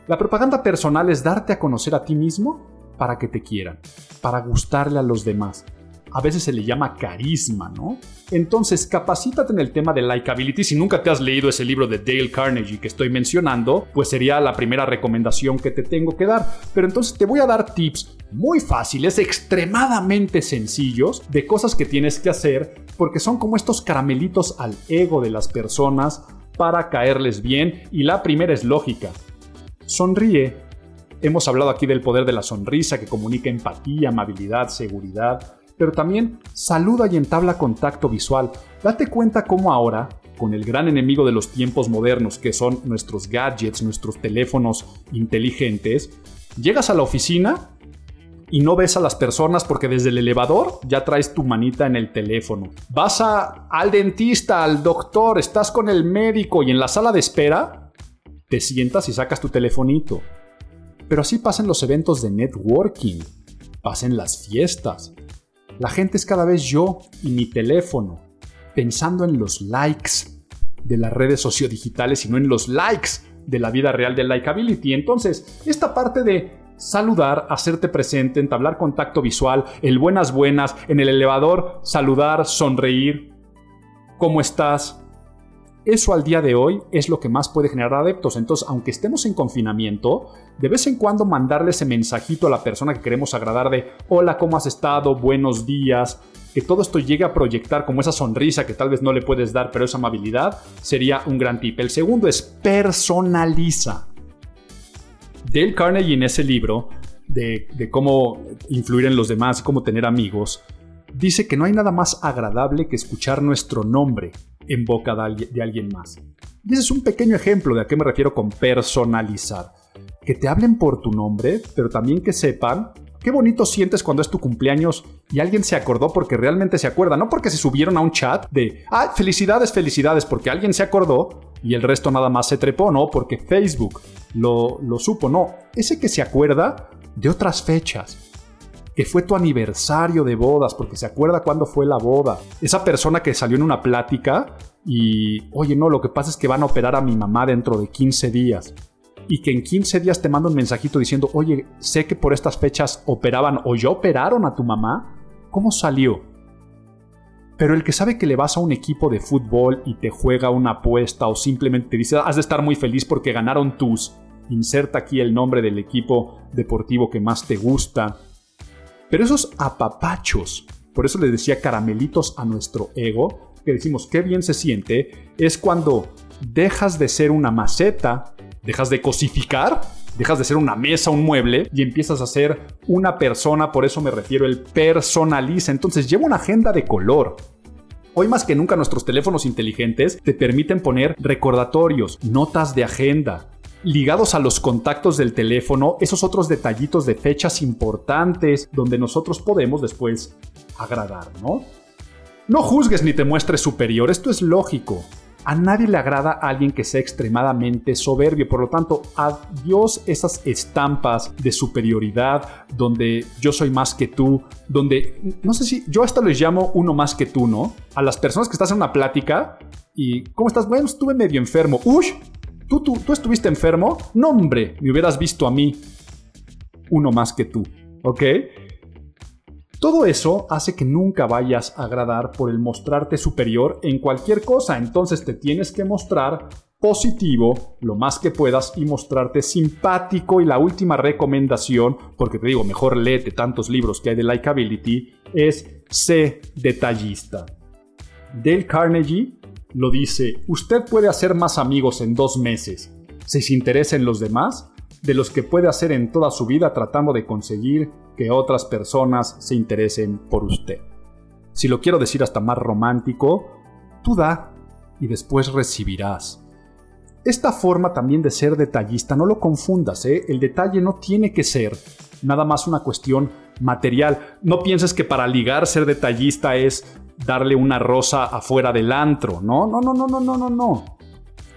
La propaganda personal es darte a conocer a ti mismo para que te quieran, para gustarle a los demás. A veces se le llama carisma, ¿no? Entonces, capacítate en el tema de likability. Si nunca te has leído ese libro de Dale Carnegie que estoy mencionando, pues sería la primera recomendación que te tengo que dar. Pero entonces te voy a dar tips muy fáciles, extremadamente sencillos, de cosas que tienes que hacer, porque son como estos caramelitos al ego de las personas para caerles bien. Y la primera es lógica. Sonríe Hemos hablado aquí del poder de la sonrisa que comunica empatía, amabilidad, seguridad, pero también saluda y entabla contacto visual. Date cuenta cómo ahora, con el gran enemigo de los tiempos modernos que son nuestros gadgets, nuestros teléfonos inteligentes, llegas a la oficina y no ves a las personas porque desde el elevador ya traes tu manita en el teléfono. Vas al dentista, al doctor, estás con el médico y en la sala de espera te sientas y sacas tu telefonito Pero así pasan los eventos de networking, pasen las fiestas. La gente es cada vez yo y mi teléfono, pensando en los likes de las redes sociodigitales y no en los likes de la vida real de likability. Entonces, esta parte de saludar, hacerte presente, entablar contacto visual, el buenas buenas, en el elevador, saludar, sonreír, ¿cómo estás? Eso al día de hoy es lo que más puede generar adeptos. Entonces, aunque estemos en confinamiento, de vez en cuando mandarle ese mensajito a la persona que queremos agradar de hola, ¿cómo has estado? Buenos días. Que todo esto llegue a proyectar como esa sonrisa que tal vez no le puedes dar, pero esa amabilidad sería un gran tip. El segundo es personaliza. Dale Carnegie en ese libro de, de cómo influir en los demás cómo tener amigos, dice que no hay nada más agradable que escuchar nuestro nombre en boca de alguien más. Y ese es un pequeño ejemplo de a qué me refiero con personalizar. Que te hablen por tu nombre, pero también que sepan qué bonito sientes cuando es tu cumpleaños y alguien se acordó porque realmente se acuerda, no porque se subieron a un chat de, ah, felicidades, felicidades, porque alguien se acordó y el resto nada más se trepó, no, porque Facebook lo, lo supo, no, ese que se acuerda de otras fechas, que fue tu aniversario de bodas, porque se acuerda cuándo fue la boda. Esa persona que salió en una plática y, oye, no, lo que pasa es que van a operar a mi mamá dentro de 15 días. Y que en 15 días te manda un mensajito diciendo, oye, sé que por estas fechas operaban o ya operaron a tu mamá. ¿Cómo salió? Pero el que sabe que le vas a un equipo de fútbol y te juega una apuesta o simplemente te dice, has de estar muy feliz porque ganaron tus, inserta aquí el nombre del equipo deportivo que más te gusta, pero esos apapachos, por eso le decía caramelitos a nuestro ego, que decimos qué bien se siente, es cuando dejas de ser una maceta, dejas de cosificar, dejas de ser una mesa, un mueble y empiezas a ser una persona, por eso me refiero el personaliza. Entonces lleva una agenda de color. Hoy más que nunca nuestros teléfonos inteligentes te permiten poner recordatorios, notas de agenda, ligados a los contactos del teléfono, esos otros detallitos de fechas importantes donde nosotros podemos después agradar, ¿no? No juzgues ni te muestres superior, esto es lógico. A nadie le agrada a alguien que sea extremadamente soberbio, por lo tanto, adiós esas estampas de superioridad donde yo soy más que tú, donde, no sé si, yo hasta les llamo uno más que tú, ¿no? A las personas que estás en una plática y, ¿cómo estás? Bueno, estuve medio enfermo. ¡Uy! ¿Tú, tú, estuviste enfermo? No, hombre, me hubieras visto a mí. Uno más que tú, ¿ok? Todo eso hace que nunca vayas a agradar por el mostrarte superior en cualquier cosa, entonces te tienes que mostrar positivo lo más que puedas y mostrarte simpático y la última recomendación, porque te digo, mejor léete tantos libros que hay de likability, es sé detallista. Dale Carnegie lo dice, usted puede hacer más amigos en dos meses si se interesa en los demás de los que puede hacer en toda su vida tratando de conseguir que otras personas se interesen por usted. Si lo quiero decir hasta más romántico, tú da y después recibirás. Esta forma también de ser detallista, no lo confundas, ¿eh? el detalle no tiene que ser nada más una cuestión material. No pienses que para ligar ser detallista es darle una rosa afuera del antro. No, no, no, no, no, no, no, no.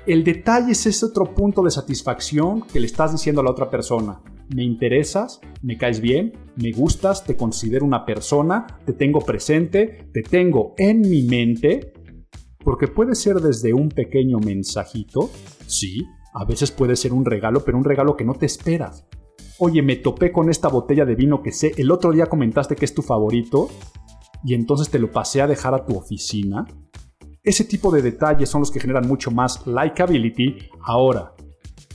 El detalle es ese otro punto de satisfacción que le estás diciendo a la otra persona. Me interesas, me caes bien, me gustas, te considero una persona, te tengo presente, te tengo en mi mente. Porque puede ser desde un pequeño mensajito, sí, a veces puede ser un regalo, pero un regalo que no te esperas. Oye, me topé con esta botella de vino que sé, el otro día comentaste que es tu favorito, y entonces te lo pasé a dejar a tu oficina. Ese tipo de detalles son los que generan mucho más likability. Ahora,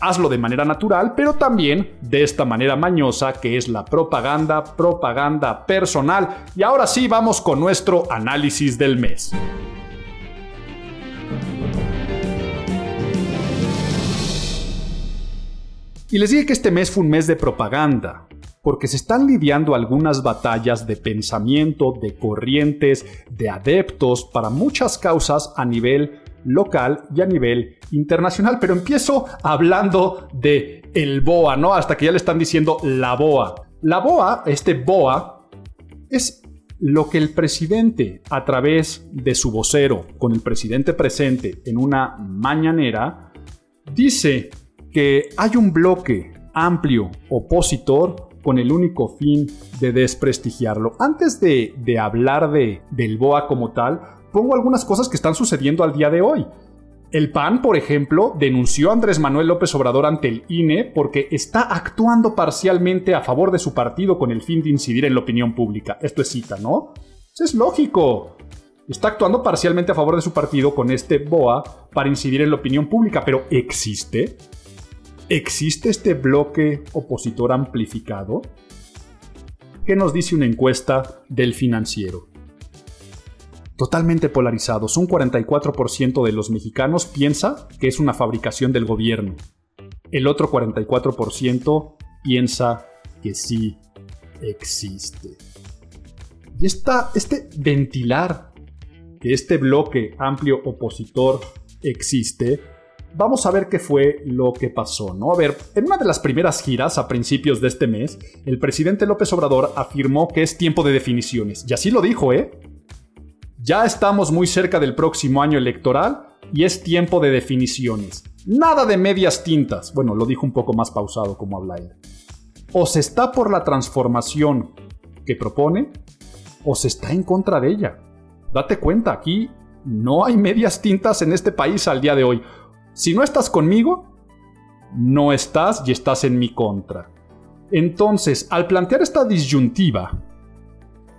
hazlo de manera natural, pero también de esta manera mañosa que es la propaganda, propaganda personal. Y ahora sí vamos con nuestro análisis del mes. Y les dije que este mes fue un mes de propaganda, porque se están lidiando algunas batallas de pensamiento, de corrientes, de adeptos para muchas causas a nivel local y a nivel internacional. Pero empiezo hablando de el BOA, ¿no? Hasta que ya le están diciendo la BOA. La BOA, este BOA, es lo que el presidente, a través de su vocero, con el presidente presente en una mañanera, dice que hay un bloque amplio opositor con el único fin de desprestigiarlo. Antes de, hablar de, del BOA como tal, pongo algunas cosas que están sucediendo al día de hoy. El PAN, por ejemplo, denunció a Andrés Manuel López Obrador ante el INE porque está actuando parcialmente a favor de su partido con el fin de incidir en la opinión pública. Esto es cita, ¿no? Eso es lógico. Está actuando parcialmente a favor de su partido con este BOA para incidir en la opinión pública, pero ¿existe? ¿Existe este bloque opositor amplificado? ¿Qué nos dice una encuesta del financiero? Totalmente polarizados. Un 44% de los mexicanos piensa que es una fabricación del gobierno. El otro 44% piensa que sí existe. Y está este ventilar que este bloque amplio opositor existe, vamos a ver qué fue lo que pasó, ¿no? A ver, en una de las primeras giras a principios de este mes, el presidente López Obrador afirmó que es tiempo de definiciones. Y así lo dijo, ¿eh? Ya estamos muy cerca del próximo año electoral y es tiempo de definiciones. Nada de medias tintas. Bueno, lo dijo un poco más pausado como habla él. O se está por la transformación que propone, o se está en contra de ella. Date cuenta, aquí no hay medias tintas en este país al día de hoy. Si no estás conmigo, no estás y estás en mi contra. Entonces, al plantear esta disyuntiva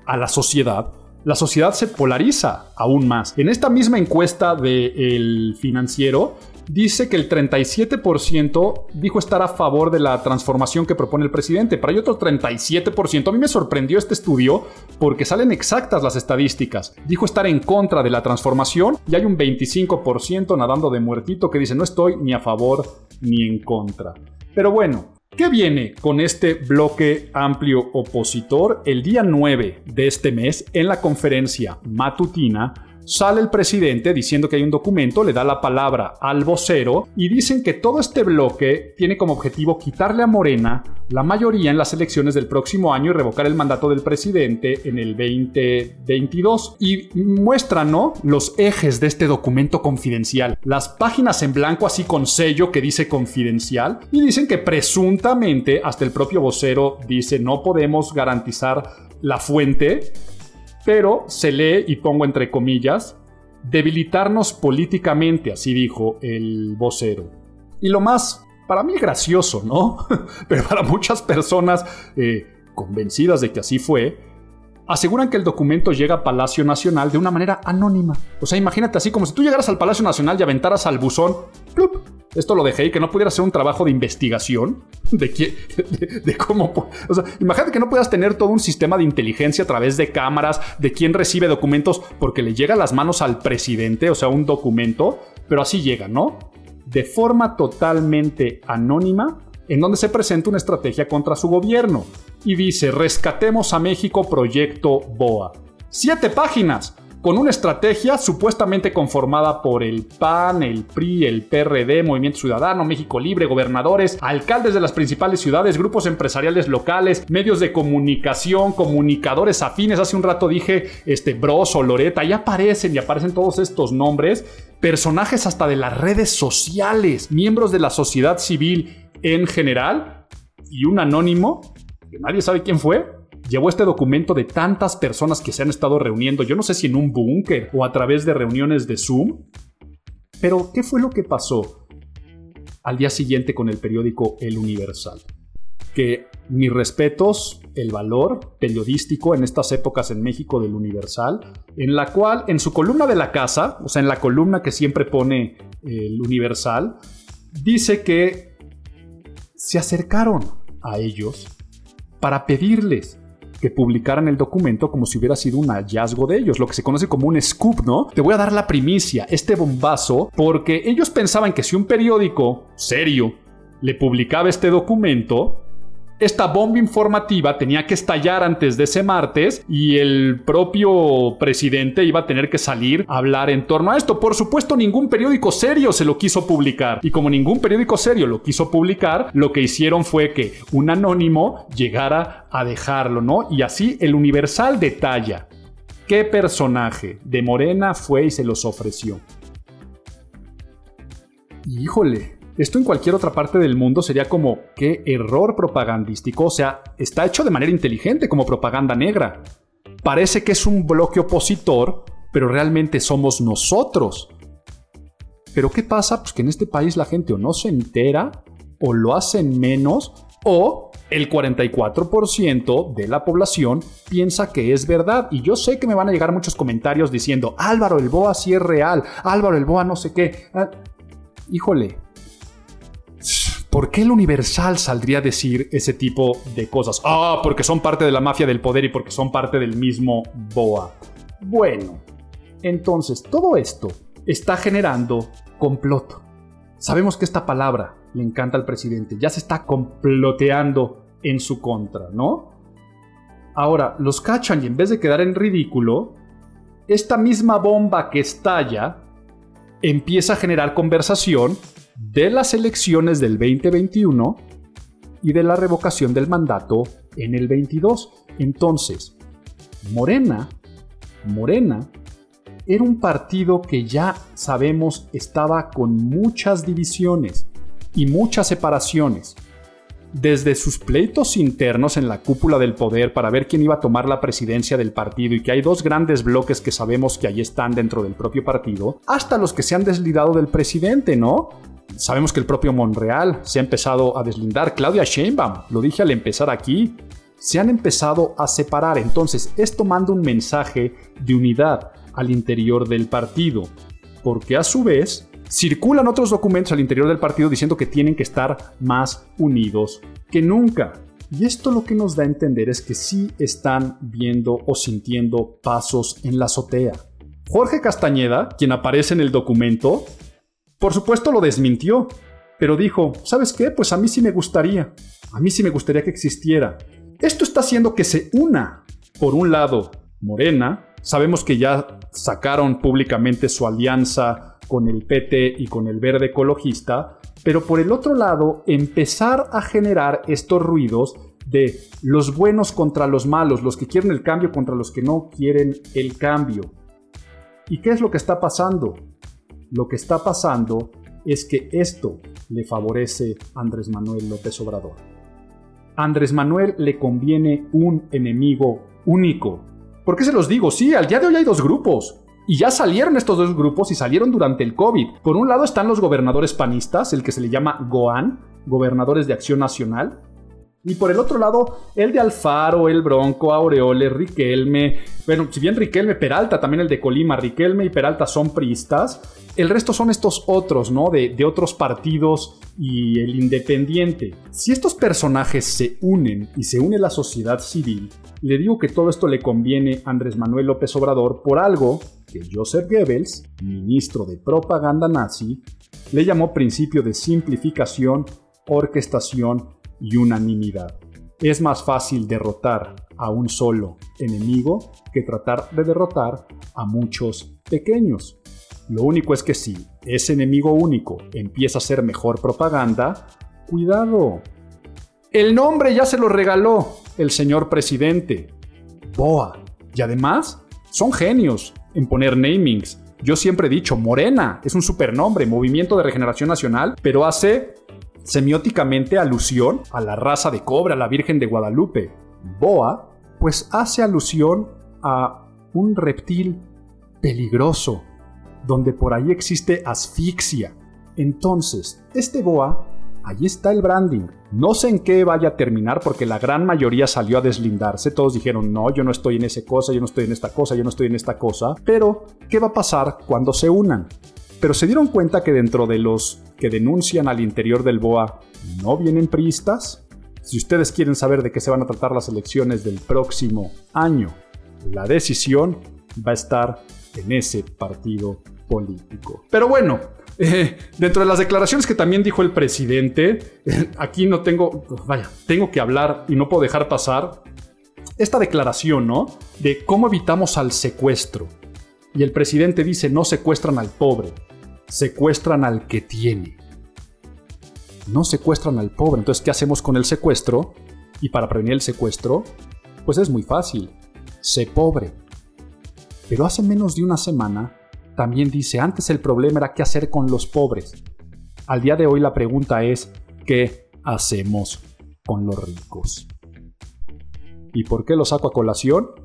a la sociedad, la sociedad se polariza aún más. En esta misma encuesta del financiero, dice que el 37% dijo estar a favor de la transformación que propone el presidente, pero hay otro 37%. A mí me sorprendió este estudio porque salen exactas las estadísticas. Dijo estar en contra de la transformación y hay un 25% nadando de muertito que dice no estoy ni a favor ni en contra. Pero bueno, ¿Qué viene con este bloque amplio opositor? El día 9 de este mes, en la conferencia matutina, Sale el presidente diciendo que hay un documento, le da la palabra al vocero y dicen que todo este bloque tiene como objetivo quitarle a Morena la mayoría en las elecciones del próximo año y revocar el mandato del presidente en el 2022. Y muestran, ¿no? Los ejes de este documento confidencial. Las páginas en blanco así con sello que dice confidencial y dicen que presuntamente hasta el propio vocero dice no podemos garantizar la fuente pero se lee, y pongo entre comillas, debilitarnos políticamente, así dijo el vocero. Y lo más, para mí gracioso, ¿no? pero para muchas personas eh, convencidas de que así fue, aseguran que el documento llega a Palacio Nacional de una manera anónima. O sea, imagínate así como si tú llegaras al Palacio Nacional y aventaras al buzón, ¡plup! esto lo dejé y que no pudiera hacer un trabajo de investigación de, quién, de, cómo... O sea, imagínate que no puedas tener todo un sistema de inteligencia a través de cámaras, de quién recibe documentos, porque le llega a las manos al presidente, o sea, un documento, pero así llega, ¿no? De forma totalmente anónima, en donde se presenta una estrategia contra su gobierno. Y dice, rescatemos a México Proyecto BOA. Siete páginas con una estrategia supuestamente conformada por el PAN, el PRI, el PRD, Movimiento Ciudadano, México Libre, gobernadores, alcaldes de las principales ciudades, grupos empresariales locales, medios de comunicación, comunicadores afines. Hace un rato dije, este, Bros o Loreta, y aparecen y aparecen todos estos nombres, personajes hasta de las redes sociales, miembros de la sociedad civil en general, y un anónimo, que nadie sabe quién fue, llevó este documento de tantas personas que se han estado reuniendo, yo no sé si en un búnker o a través de reuniones de Zoom, pero ¿qué fue lo que pasó al día siguiente con el periódico El Universal? Que mis respetos, el valor periodístico en estas épocas en México del Universal, en la cual en su columna de la casa, o sea, en la columna que siempre pone el Universal, dice que se acercaron a ellos para pedirles que publicaran el documento como si hubiera sido un hallazgo de ellos, lo que se conoce como un scoop, ¿no? Te voy a dar la primicia, este bombazo, porque ellos pensaban que si un periódico serio le publicaba este documento, esta bomba informativa tenía que estallar antes de ese martes y el propio presidente iba a tener que salir a hablar en torno a esto. Por supuesto, ningún periódico serio se lo quiso publicar. Y como ningún periódico serio lo quiso publicar, lo que hicieron fue que un anónimo llegara a dejarlo, ¿no? Y así el Universal detalla qué personaje de Morena fue y se los ofreció. híjole, Esto en cualquier otra parte del mundo sería como qué error propagandístico, o sea, está hecho de manera inteligente como propaganda negra. Parece que es un bloque opositor, pero realmente somos nosotros. Pero ¿qué pasa? Pues que en este país la gente o no se entera, o lo hacen menos, o el 44% de la población piensa que es verdad. Y yo sé que me van a llegar muchos comentarios diciendo, Álvaro, el BOA sí es real, Álvaro, el BOA no sé qué. Ah, híjole, ¿por qué el Universal saldría a decir ese tipo de cosas? Ah, porque son parte de la mafia del poder y porque son parte del mismo BOA. Bueno, entonces todo esto está generando complot. Sabemos que esta palabra le encanta al presidente, ya se está comploteando en su contra, ¿no? Ahora, los cachan y en vez de quedar en ridículo, esta misma bomba que estalla empieza a generar conversación de las elecciones del 2021 y de la revocación del mandato en el 22. Entonces, Morena, Morena, era un partido que ya sabemos estaba con muchas divisiones y muchas separaciones. Desde sus pleitos internos en la cúpula del poder para ver quién iba a tomar la presidencia del partido y que hay dos grandes bloques que sabemos que ahí están dentro del propio partido, hasta los que se han deslindado del presidente, ¿no? Sabemos que el propio Monreal se ha empezado a deslindar. Claudia Sheinbaum, lo dije al empezar aquí, se han empezado a separar. Entonces, esto manda un mensaje de unidad al interior del partido, porque a su vez circulan otros documentos al interior del partido diciendo que tienen que estar más unidos que nunca. Y esto lo que nos da a entender es que sí están viendo o sintiendo pasos en la azotea. Jorge Castañeda, quien aparece en el documento, por supuesto lo desmintió, pero dijo, ¿sabes qué? Pues a mí sí me gustaría, a mí sí me gustaría que existiera. Esto está haciendo que se una, por un lado, Morena, sabemos que ya sacaron públicamente su alianza con el PT y con el verde ecologista, pero por el otro lado, empezar a generar estos ruidos de los buenos contra los malos, los que quieren el cambio contra los que no quieren el cambio. ¿Y qué es lo que está pasando? Lo que está pasando es que esto le favorece a Andrés Manuel López Obrador. Andrés Manuel le conviene un enemigo único. ¿Por qué se los digo? Sí, al día de hoy hay dos grupos. Y ya salieron estos dos grupos y salieron durante el COVID. Por un lado están los gobernadores panistas, el que se le llama GOAN, Gobernadores de Acción Nacional, y por el otro lado, el de Alfaro, el Bronco, Aureole, Riquelme. Bueno, si bien Riquelme, Peralta, también el de Colima, Riquelme y Peralta son priistas. El resto son estos otros, ¿no? De, de otros partidos y el independiente. Si estos personajes se unen y se une la sociedad civil, le digo que todo esto le conviene a Andrés Manuel López Obrador por algo que Joseph Goebbels, ministro de propaganda nazi, le llamó principio de simplificación, orquestación y unanimidad. Es más fácil derrotar a un solo enemigo que tratar de derrotar a muchos pequeños. Lo único es que si ese enemigo único empieza a ser mejor propaganda, cuidado. El nombre ya se lo regaló el señor presidente. BOA. Y además, son genios en poner namings. Yo siempre he dicho, Morena es un supernombre, Movimiento de Regeneración Nacional, pero hace semióticamente alusión a la raza de cobra, la Virgen de Guadalupe. Boa, pues hace alusión a un reptil peligroso, donde por ahí existe asfixia. Entonces, este boa, ahí está el branding. No sé en qué vaya a terminar porque la gran mayoría salió a deslindarse. Todos dijeron, no, yo no estoy en esa cosa, yo no estoy en esta cosa, yo no estoy en esta cosa. Pero, ¿qué va a pasar cuando se unan? Pero se dieron cuenta que dentro de los que denuncian al interior del BOA no vienen priistas. Si ustedes quieren saber de qué se van a tratar las elecciones del próximo año, la decisión va a estar en ese partido político. Pero bueno, eh, dentro de las declaraciones que también dijo el presidente, aquí no tengo, vaya, tengo que hablar y no puedo dejar pasar esta declaración, ¿no? De cómo evitamos al secuestro. Y el presidente dice, no secuestran al pobre, secuestran al que tiene. No secuestran al pobre. Entonces, ¿qué hacemos con el secuestro? Y para prevenir el secuestro, pues es muy fácil. Sé pobre. Pero hace menos de una semana, también dice, antes el problema era qué hacer con los pobres. Al día de hoy la pregunta es, ¿qué hacemos con los ricos? ¿Y por qué lo saco a colación?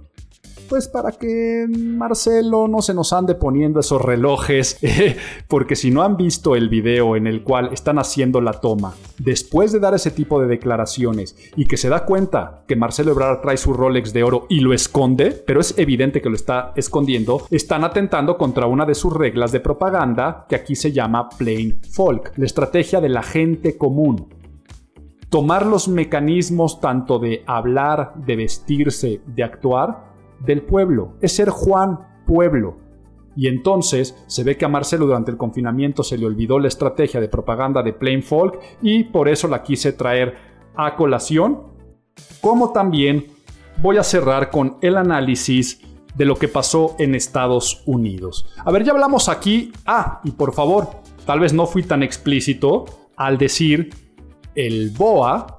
Pues para que Marcelo no se nos ande poniendo esos relojes, porque si no han visto el video en el cual están haciendo la toma, después de dar ese tipo de declaraciones y que se da cuenta que Marcelo Ebrard trae su Rolex de oro y lo esconde, pero es evidente que lo está escondiendo, están atentando contra una de sus reglas de propaganda que aquí se llama plain folk, la estrategia de la gente común. Tomar los mecanismos tanto de hablar, de vestirse, de actuar, del pueblo, es ser Juan Pueblo. Y entonces se ve que a Marcelo durante el confinamiento se le olvidó la estrategia de propaganda de Plain Folk y por eso la quise traer a colación. Como también voy a cerrar con el análisis de lo que pasó en Estados Unidos. A ver, ya hablamos aquí. Ah, y por favor, tal vez no fui tan explícito al decir el BOA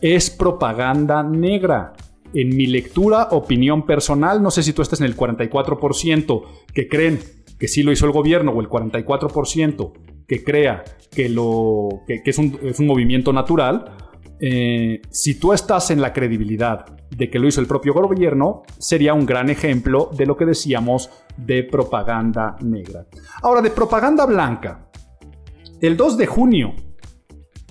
es propaganda negra en mi lectura, opinión personal, no sé si tú estás en el 44% que creen que sí lo hizo el gobierno o el 44% que crea que, es, un, movimiento natural, eh, si tú estás en la credibilidad de que lo hizo el propio gobierno, sería un gran ejemplo de lo que decíamos de propaganda negra. Ahora, de propaganda blanca. El 2 de junio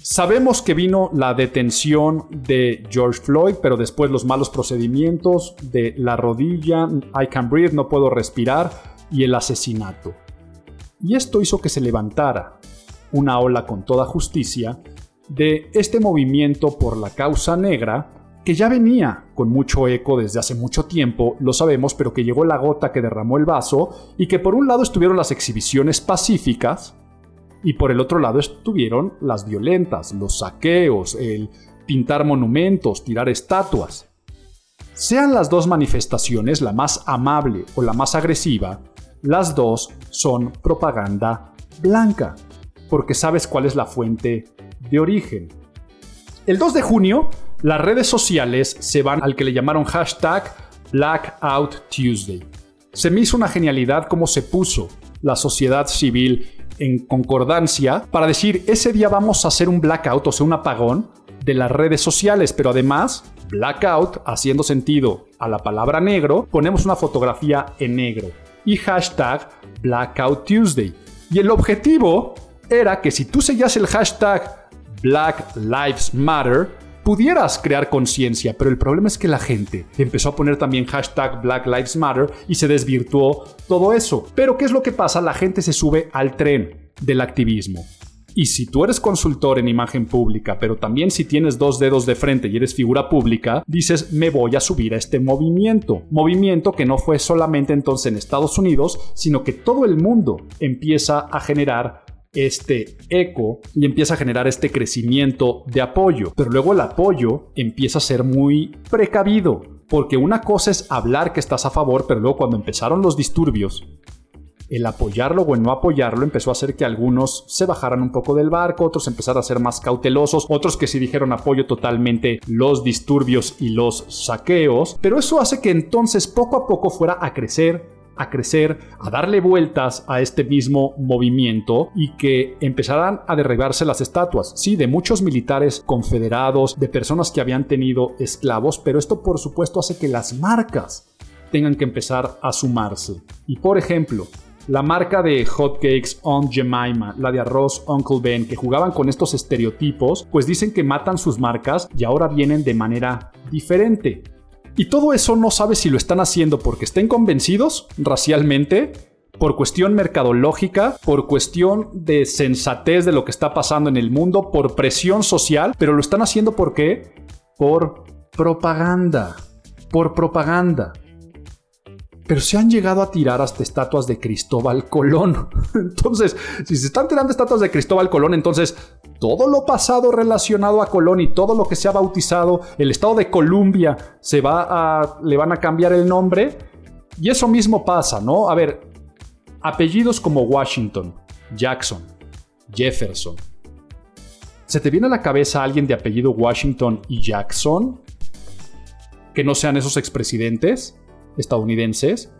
Sabemos que vino la detención de George Floyd, pero después los malos procedimientos de la rodilla, I can breathe, no puedo respirar, y el asesinato. Y esto hizo que se levantara una ola con toda justicia de este movimiento por la causa negra que ya venía con mucho eco desde hace mucho tiempo, lo sabemos, pero que llegó la gota que derramó el vaso y que por un lado estuvieron las exhibiciones pacíficas, y por el otro lado estuvieron las violentas, los saqueos, el pintar monumentos, tirar estatuas. Sean las dos manifestaciones la más amable o la más agresiva, las dos son propaganda blanca, porque sabes cuál es la fuente de origen. El 2 de junio, las redes sociales se van al que le llamaron hashtag Blackout Tuesday. Se me hizo una genialidad cómo se puso la sociedad civil en concordancia para decir ese día vamos a hacer un blackout, o sea, un apagón de las redes sociales, pero además, blackout, haciendo sentido a la palabra negro, ponemos una fotografía en negro y hashtag Blackout Tuesday. Y el objetivo era que si tú seguías el hashtag Black Lives Matter, pudieras crear conciencia, pero el problema es que la gente empezó a poner también hashtag Black Lives Matter y se desvirtuó todo eso. Pero ¿qué es lo que pasa? La gente se sube al tren del activismo. Y si tú eres consultor en imagen pública, pero también si tienes dos dedos de frente y eres figura pública, dices me voy a subir a este movimiento. Movimiento que no fue solamente entonces en Estados Unidos, sino que todo el mundo empieza a generar este eco y empieza a generar este crecimiento de apoyo. Pero luego el apoyo empieza a ser muy precavido, porque una cosa es hablar que estás a favor, pero luego cuando empezaron los disturbios, el apoyarlo o el no apoyarlo empezó a hacer que algunos se bajaran un poco del barco, otros empezaron a ser más cautelosos, otros que sí dijeron apoyo totalmente los disturbios y los saqueos, pero eso hace que entonces poco a poco fuera a crecer a crecer, a darle vueltas a este mismo movimiento y que empezaran a derribarse las estatuas, sí, de muchos militares confederados, de personas que habían tenido esclavos, pero esto por supuesto hace que las marcas tengan que empezar a sumarse. Y por ejemplo, la marca de hotcakes On Jemima, la de arroz Uncle Ben, que jugaban con estos estereotipos, pues dicen que matan sus marcas y ahora vienen de manera diferente. Y todo eso no sabe si lo están haciendo porque estén convencidos racialmente, por cuestión mercadológica, por cuestión de sensatez de lo que está pasando en el mundo, por presión social, pero lo están haciendo ¿por qué? Por propaganda. Por propaganda pero se han llegado a tirar hasta estatuas de Cristóbal Colón. Entonces, si se están tirando estatuas de Cristóbal Colón, entonces todo lo pasado relacionado a Colón y todo lo que se ha bautizado, el estado de Columbia, se va a, le van a cambiar el nombre. Y eso mismo pasa, ¿no? A ver, apellidos como Washington, Jackson, Jefferson. ¿Se te viene a la cabeza alguien de apellido Washington y Jackson? Que no sean esos expresidentes estadounidenses,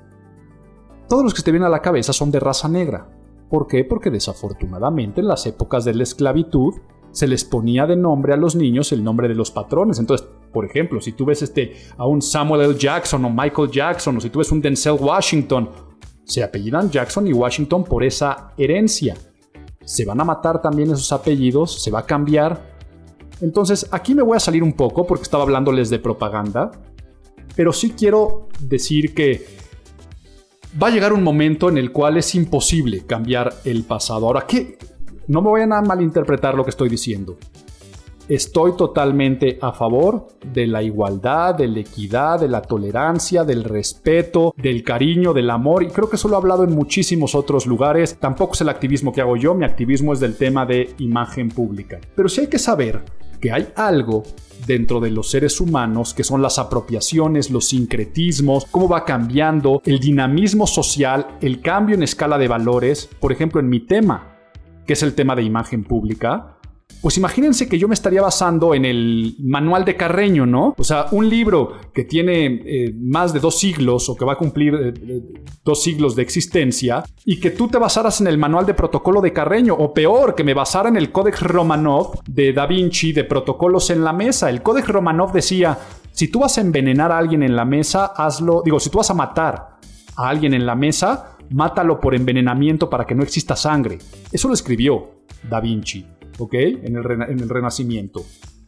todos los que te vienen a la cabeza son de raza negra. ¿Por qué? Porque desafortunadamente en las épocas de la esclavitud se les ponía de nombre a los niños el nombre de los patrones. Entonces, por ejemplo, si tú ves este, a un Samuel L. Jackson o Michael Jackson, o si tú ves un Denzel Washington, se apellidan Jackson y Washington por esa herencia. Se van a matar también esos apellidos, se va a cambiar. Entonces, aquí me voy a salir un poco porque estaba hablándoles de propaganda, pero sí quiero decir que va a llegar un momento en el cual es imposible cambiar el pasado. Ahora, ¿qué? No me vayan a malinterpretar lo que estoy diciendo. Estoy totalmente a favor de la igualdad, de la equidad, de la tolerancia, del respeto, del cariño, del amor y creo que eso lo he hablado en muchísimos otros lugares. Tampoco es el activismo que hago yo, mi activismo es del tema de imagen pública. Pero sí hay que saber que hay algo dentro de los seres humanos, que son las apropiaciones, los sincretismos, cómo va cambiando el dinamismo social, el cambio en escala de valores. Por ejemplo, en mi tema, que es el tema de imagen pública, pues imagínense que yo me estaría basando en el manual de Carreño, ¿no? O sea, un libro que tiene eh, más de dos siglos o que va a cumplir eh, eh, dos siglos de existencia y que tú te basaras en el manual de protocolo de Carreño o peor, que me basara en el Codex Romanov de Da Vinci de protocolos en la mesa. El Codex Romanov decía, si tú vas a envenenar a alguien en la mesa, hazlo, digo, si tú vas a matar a alguien en la mesa, mátalo por envenenamiento para que no exista sangre. Eso lo escribió Da Vinci. ¿Ok? En el, en el Renacimiento.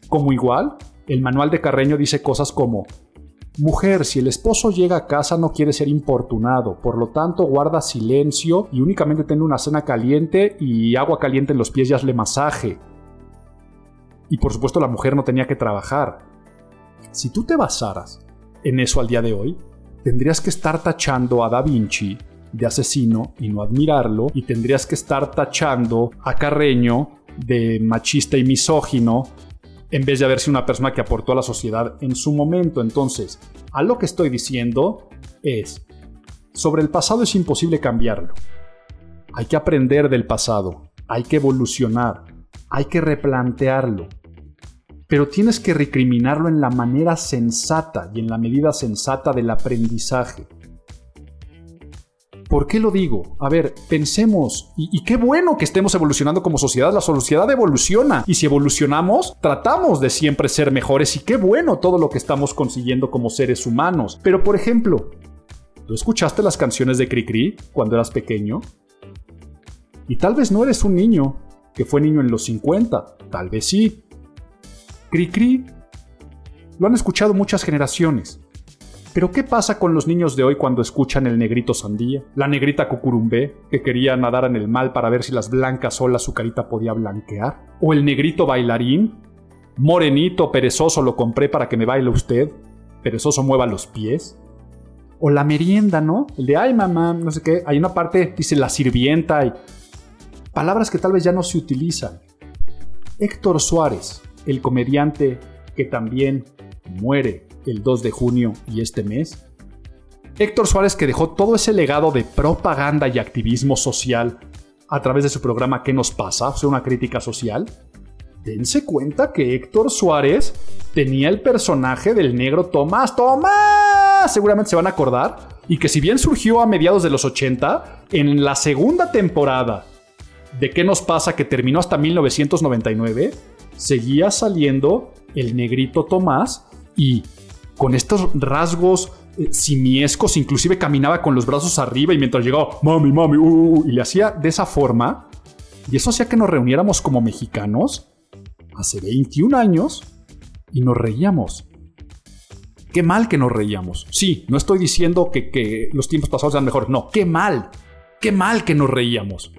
Como igual, el manual de Carreño dice cosas como, Mujer, si el esposo llega a casa no quiere ser importunado, por lo tanto guarda silencio y únicamente tiene una cena caliente y agua caliente en los pies y hazle masaje. Y por supuesto la mujer no tenía que trabajar. Si tú te basaras en eso al día de hoy, tendrías que estar tachando a Da Vinci de asesino y no admirarlo, y tendrías que estar tachando a Carreño de machista y misógino en vez de haber sido una persona que aportó a la sociedad en su momento. Entonces, a lo que estoy diciendo es, sobre el pasado es imposible cambiarlo. Hay que aprender del pasado, hay que evolucionar, hay que replantearlo. Pero tienes que recriminarlo en la manera sensata y en la medida sensata del aprendizaje. ¿Por qué lo digo? A ver, pensemos, y, qué bueno que estemos evolucionando como sociedad, la sociedad evoluciona, y si evolucionamos, tratamos de siempre ser mejores, y qué bueno todo lo que estamos consiguiendo como seres humanos. Pero por ejemplo, ¿tú escuchaste las canciones de Cricri cuando eras pequeño? Y tal vez no eres un niño que fue niño en los 50, tal vez sí. Cricri lo han escuchado muchas generaciones. Pero ¿qué pasa con los niños de hoy cuando escuchan el negrito sandía? La negrita cucurumbé, que quería nadar en el mal para ver si las blancas olas su carita podía blanquear. O el negrito bailarín, morenito, perezoso, lo compré para que me baile usted. Perezoso mueva los pies. O la merienda, ¿no? El de, ay mamá, no sé qué. Hay una parte, dice la sirvienta y palabras que tal vez ya no se utilizan. Héctor Suárez, el comediante que también muere el 2 de junio y este mes? Héctor Suárez que dejó todo ese legado de propaganda y activismo social a través de su programa ¿Qué nos pasa? O sea, una crítica social. Dense cuenta que Héctor Suárez tenía el personaje del negro Tomás. ¡Tomás! Seguramente se van a acordar. Y que si bien surgió a mediados de los 80, en la segunda temporada de ¿Qué nos pasa? que terminó hasta 1999, seguía saliendo el negrito Tomás y con estos rasgos eh, simiescos, inclusive caminaba con los brazos arriba y mientras llegaba, mami, mami, uh, uh, uh", y le hacía de esa forma. Y eso hacía que nos reuniéramos como mexicanos hace 21 años y nos reíamos. Qué mal que nos reíamos. Sí, no estoy diciendo que, que los tiempos pasados sean mejores. No, qué mal. Qué mal que nos reíamos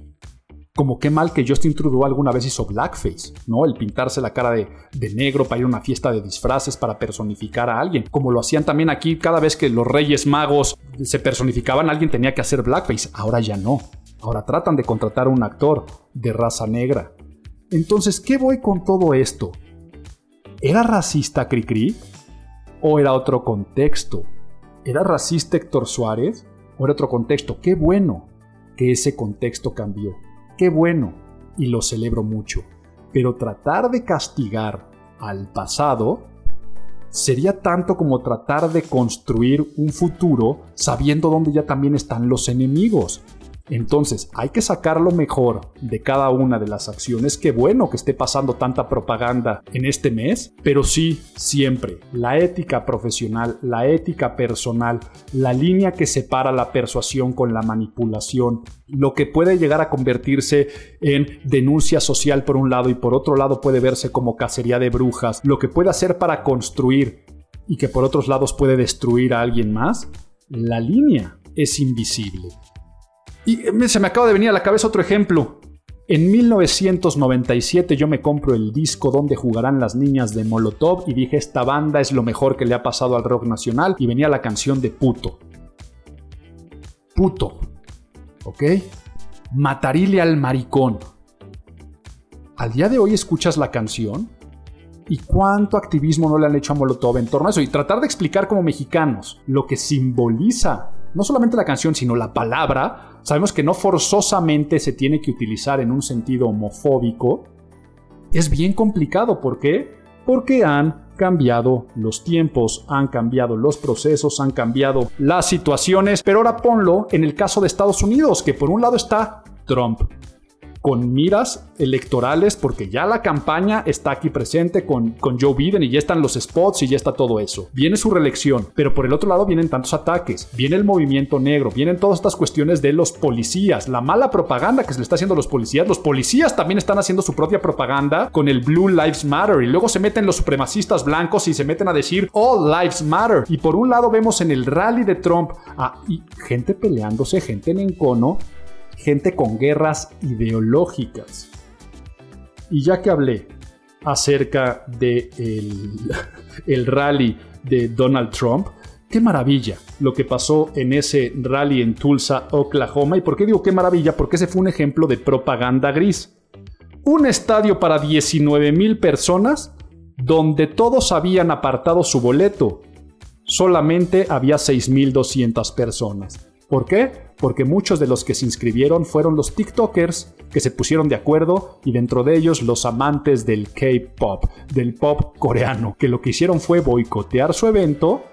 como qué mal que Justin Trudeau alguna vez hizo blackface, ¿no? El pintarse la cara de, negro para ir a una fiesta de disfraces para personificar a alguien. Como lo hacían también aquí cada vez que los reyes magos se personificaban, alguien tenía que hacer blackface. Ahora ya no. Ahora tratan de contratar a un actor de raza negra. Entonces, ¿qué voy con todo esto? ¿Era racista Cricri? ¿O era otro contexto? ¿Era racista Héctor Suárez? ¿O era otro contexto? Qué bueno que ese contexto cambió. Qué bueno, y lo celebro mucho. Pero tratar de castigar al pasado sería tanto como tratar de construir un futuro sabiendo dónde ya también están los enemigos. Entonces, hay que sacar lo mejor de cada una de las acciones. Qué bueno que esté pasando tanta propaganda en este mes, pero sí, siempre, la ética profesional, la ética personal, la línea que separa la persuasión con la manipulación, lo que puede llegar a convertirse en denuncia social por un lado y por otro lado puede verse como cacería de brujas, lo que puede hacer para construir y que por otros lados puede destruir a alguien más, la línea es invisible. Y eh, se me acaba de venir a la cabeza otro ejemplo. En 1997 yo me compro el disco donde jugarán las niñas de Molotov y dije esta banda es lo mejor que le ha pasado al rock nacional y venía la canción de puto. Puto. ¿Ok? Matarile al maricón. Al día de hoy escuchas la canción y cuánto activismo no le han hecho a Molotov en torno a eso y tratar de explicar como mexicanos lo que simboliza no solamente la canción, sino la palabra, sabemos que no forzosamente se tiene que utilizar en un sentido homofóbico, es bien complicado. ¿Por qué? Porque han cambiado los tiempos, han cambiado los procesos, han cambiado las situaciones, pero ahora ponlo en el caso de Estados Unidos, que por un lado está Trump, con miras electorales, porque ya la campaña está aquí presente con, Joe Biden y ya están los spots y ya está todo eso. Viene su reelección, pero por el otro lado vienen tantos ataques, viene el movimiento negro, vienen todas estas cuestiones de los policías, la mala propaganda que se le está haciendo a los policías. Los policías también están haciendo su propia propaganda con el Blue Lives Matter y luego se meten los supremacistas blancos y se meten a decir All Lives Matter. Y por un lado vemos en el rally de Trump a gente peleándose, gente en encono gente con guerras ideológicas. Y ya que hablé acerca del de el rally de Donald Trump, qué maravilla lo que pasó en ese rally en Tulsa, Oklahoma. ¿Y por qué digo qué maravilla? Porque ese fue un ejemplo de propaganda gris. Un estadio para 19 mil personas donde todos habían apartado su boleto. Solamente había 6.200 personas. ¿Por qué? Porque muchos de los que se inscribieron fueron los TikTokers que se pusieron de acuerdo y dentro de ellos los amantes del K-Pop, del pop coreano, que lo que hicieron fue boicotear su evento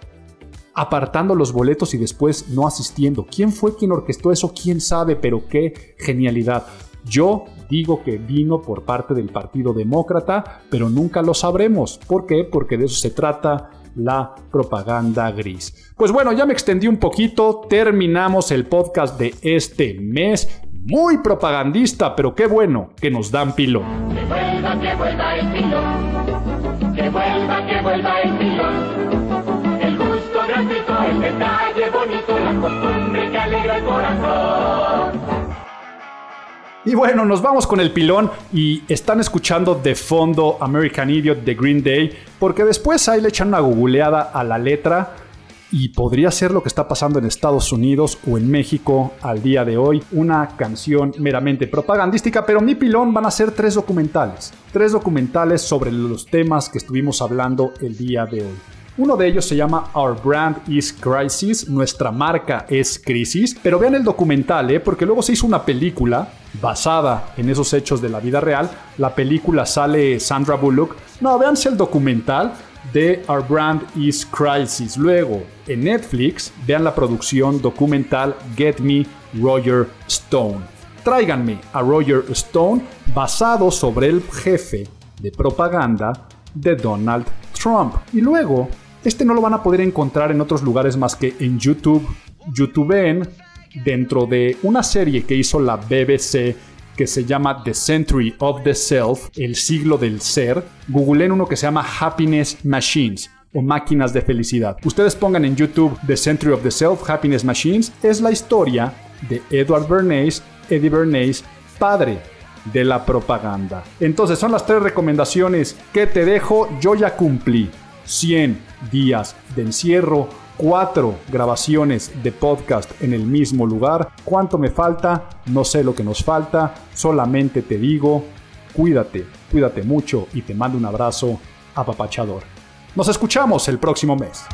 apartando los boletos y después no asistiendo. ¿Quién fue quien orquestó eso? ¿Quién sabe? Pero qué genialidad. Yo digo que vino por parte del Partido Demócrata, pero nunca lo sabremos. ¿Por qué? Porque de eso se trata la propaganda gris. Pues bueno, ya me extendí un poquito, terminamos el podcast de este mes. Muy propagandista, pero qué bueno que nos dan pilón. Que vuelva, que vuelva el pilón. Que vuelva, que vuelva el pilón. El gusto gratuito, el detalle bonito, la costumbre que alegra el corazón. Y bueno, nos vamos con el pilón y están escuchando de fondo American Idiot de Green Day, porque después ahí le echan una googleada a la letra y podría ser lo que está pasando en Estados Unidos o en México al día de hoy, una canción meramente propagandística, pero mi pilón van a ser tres documentales, tres documentales sobre los temas que estuvimos hablando el día de hoy. Uno de ellos se llama Our Brand is Crisis, nuestra marca es crisis, pero vean el documental, ¿eh? porque luego se hizo una película basada en esos hechos de la vida real. La película sale Sandra Bullock. No, véanse el documental de Our Brand is Crisis. Luego, en Netflix, vean la producción documental Get Me Roger Stone. Tráiganme a Roger Stone basado sobre el jefe de propaganda de Donald Trump. Y luego, este no lo van a poder encontrar en otros lugares más que en YouTube. YouTubeen dentro de una serie que hizo la BBC que se llama The Century of the Self, el siglo del ser. Googleen uno que se llama Happiness Machines o máquinas de felicidad. Ustedes pongan en YouTube The Century of the Self, Happiness Machines. Es la historia de Edward Bernays, Eddie Bernays, padre de la propaganda. Entonces son las tres recomendaciones que te dejo. Yo ya cumplí 100 días de encierro, 4 grabaciones de podcast en el mismo lugar. ¿Cuánto me falta? No sé lo que nos falta. Solamente te digo, cuídate, cuídate mucho y te mando un abrazo apapachador. Nos escuchamos el próximo mes.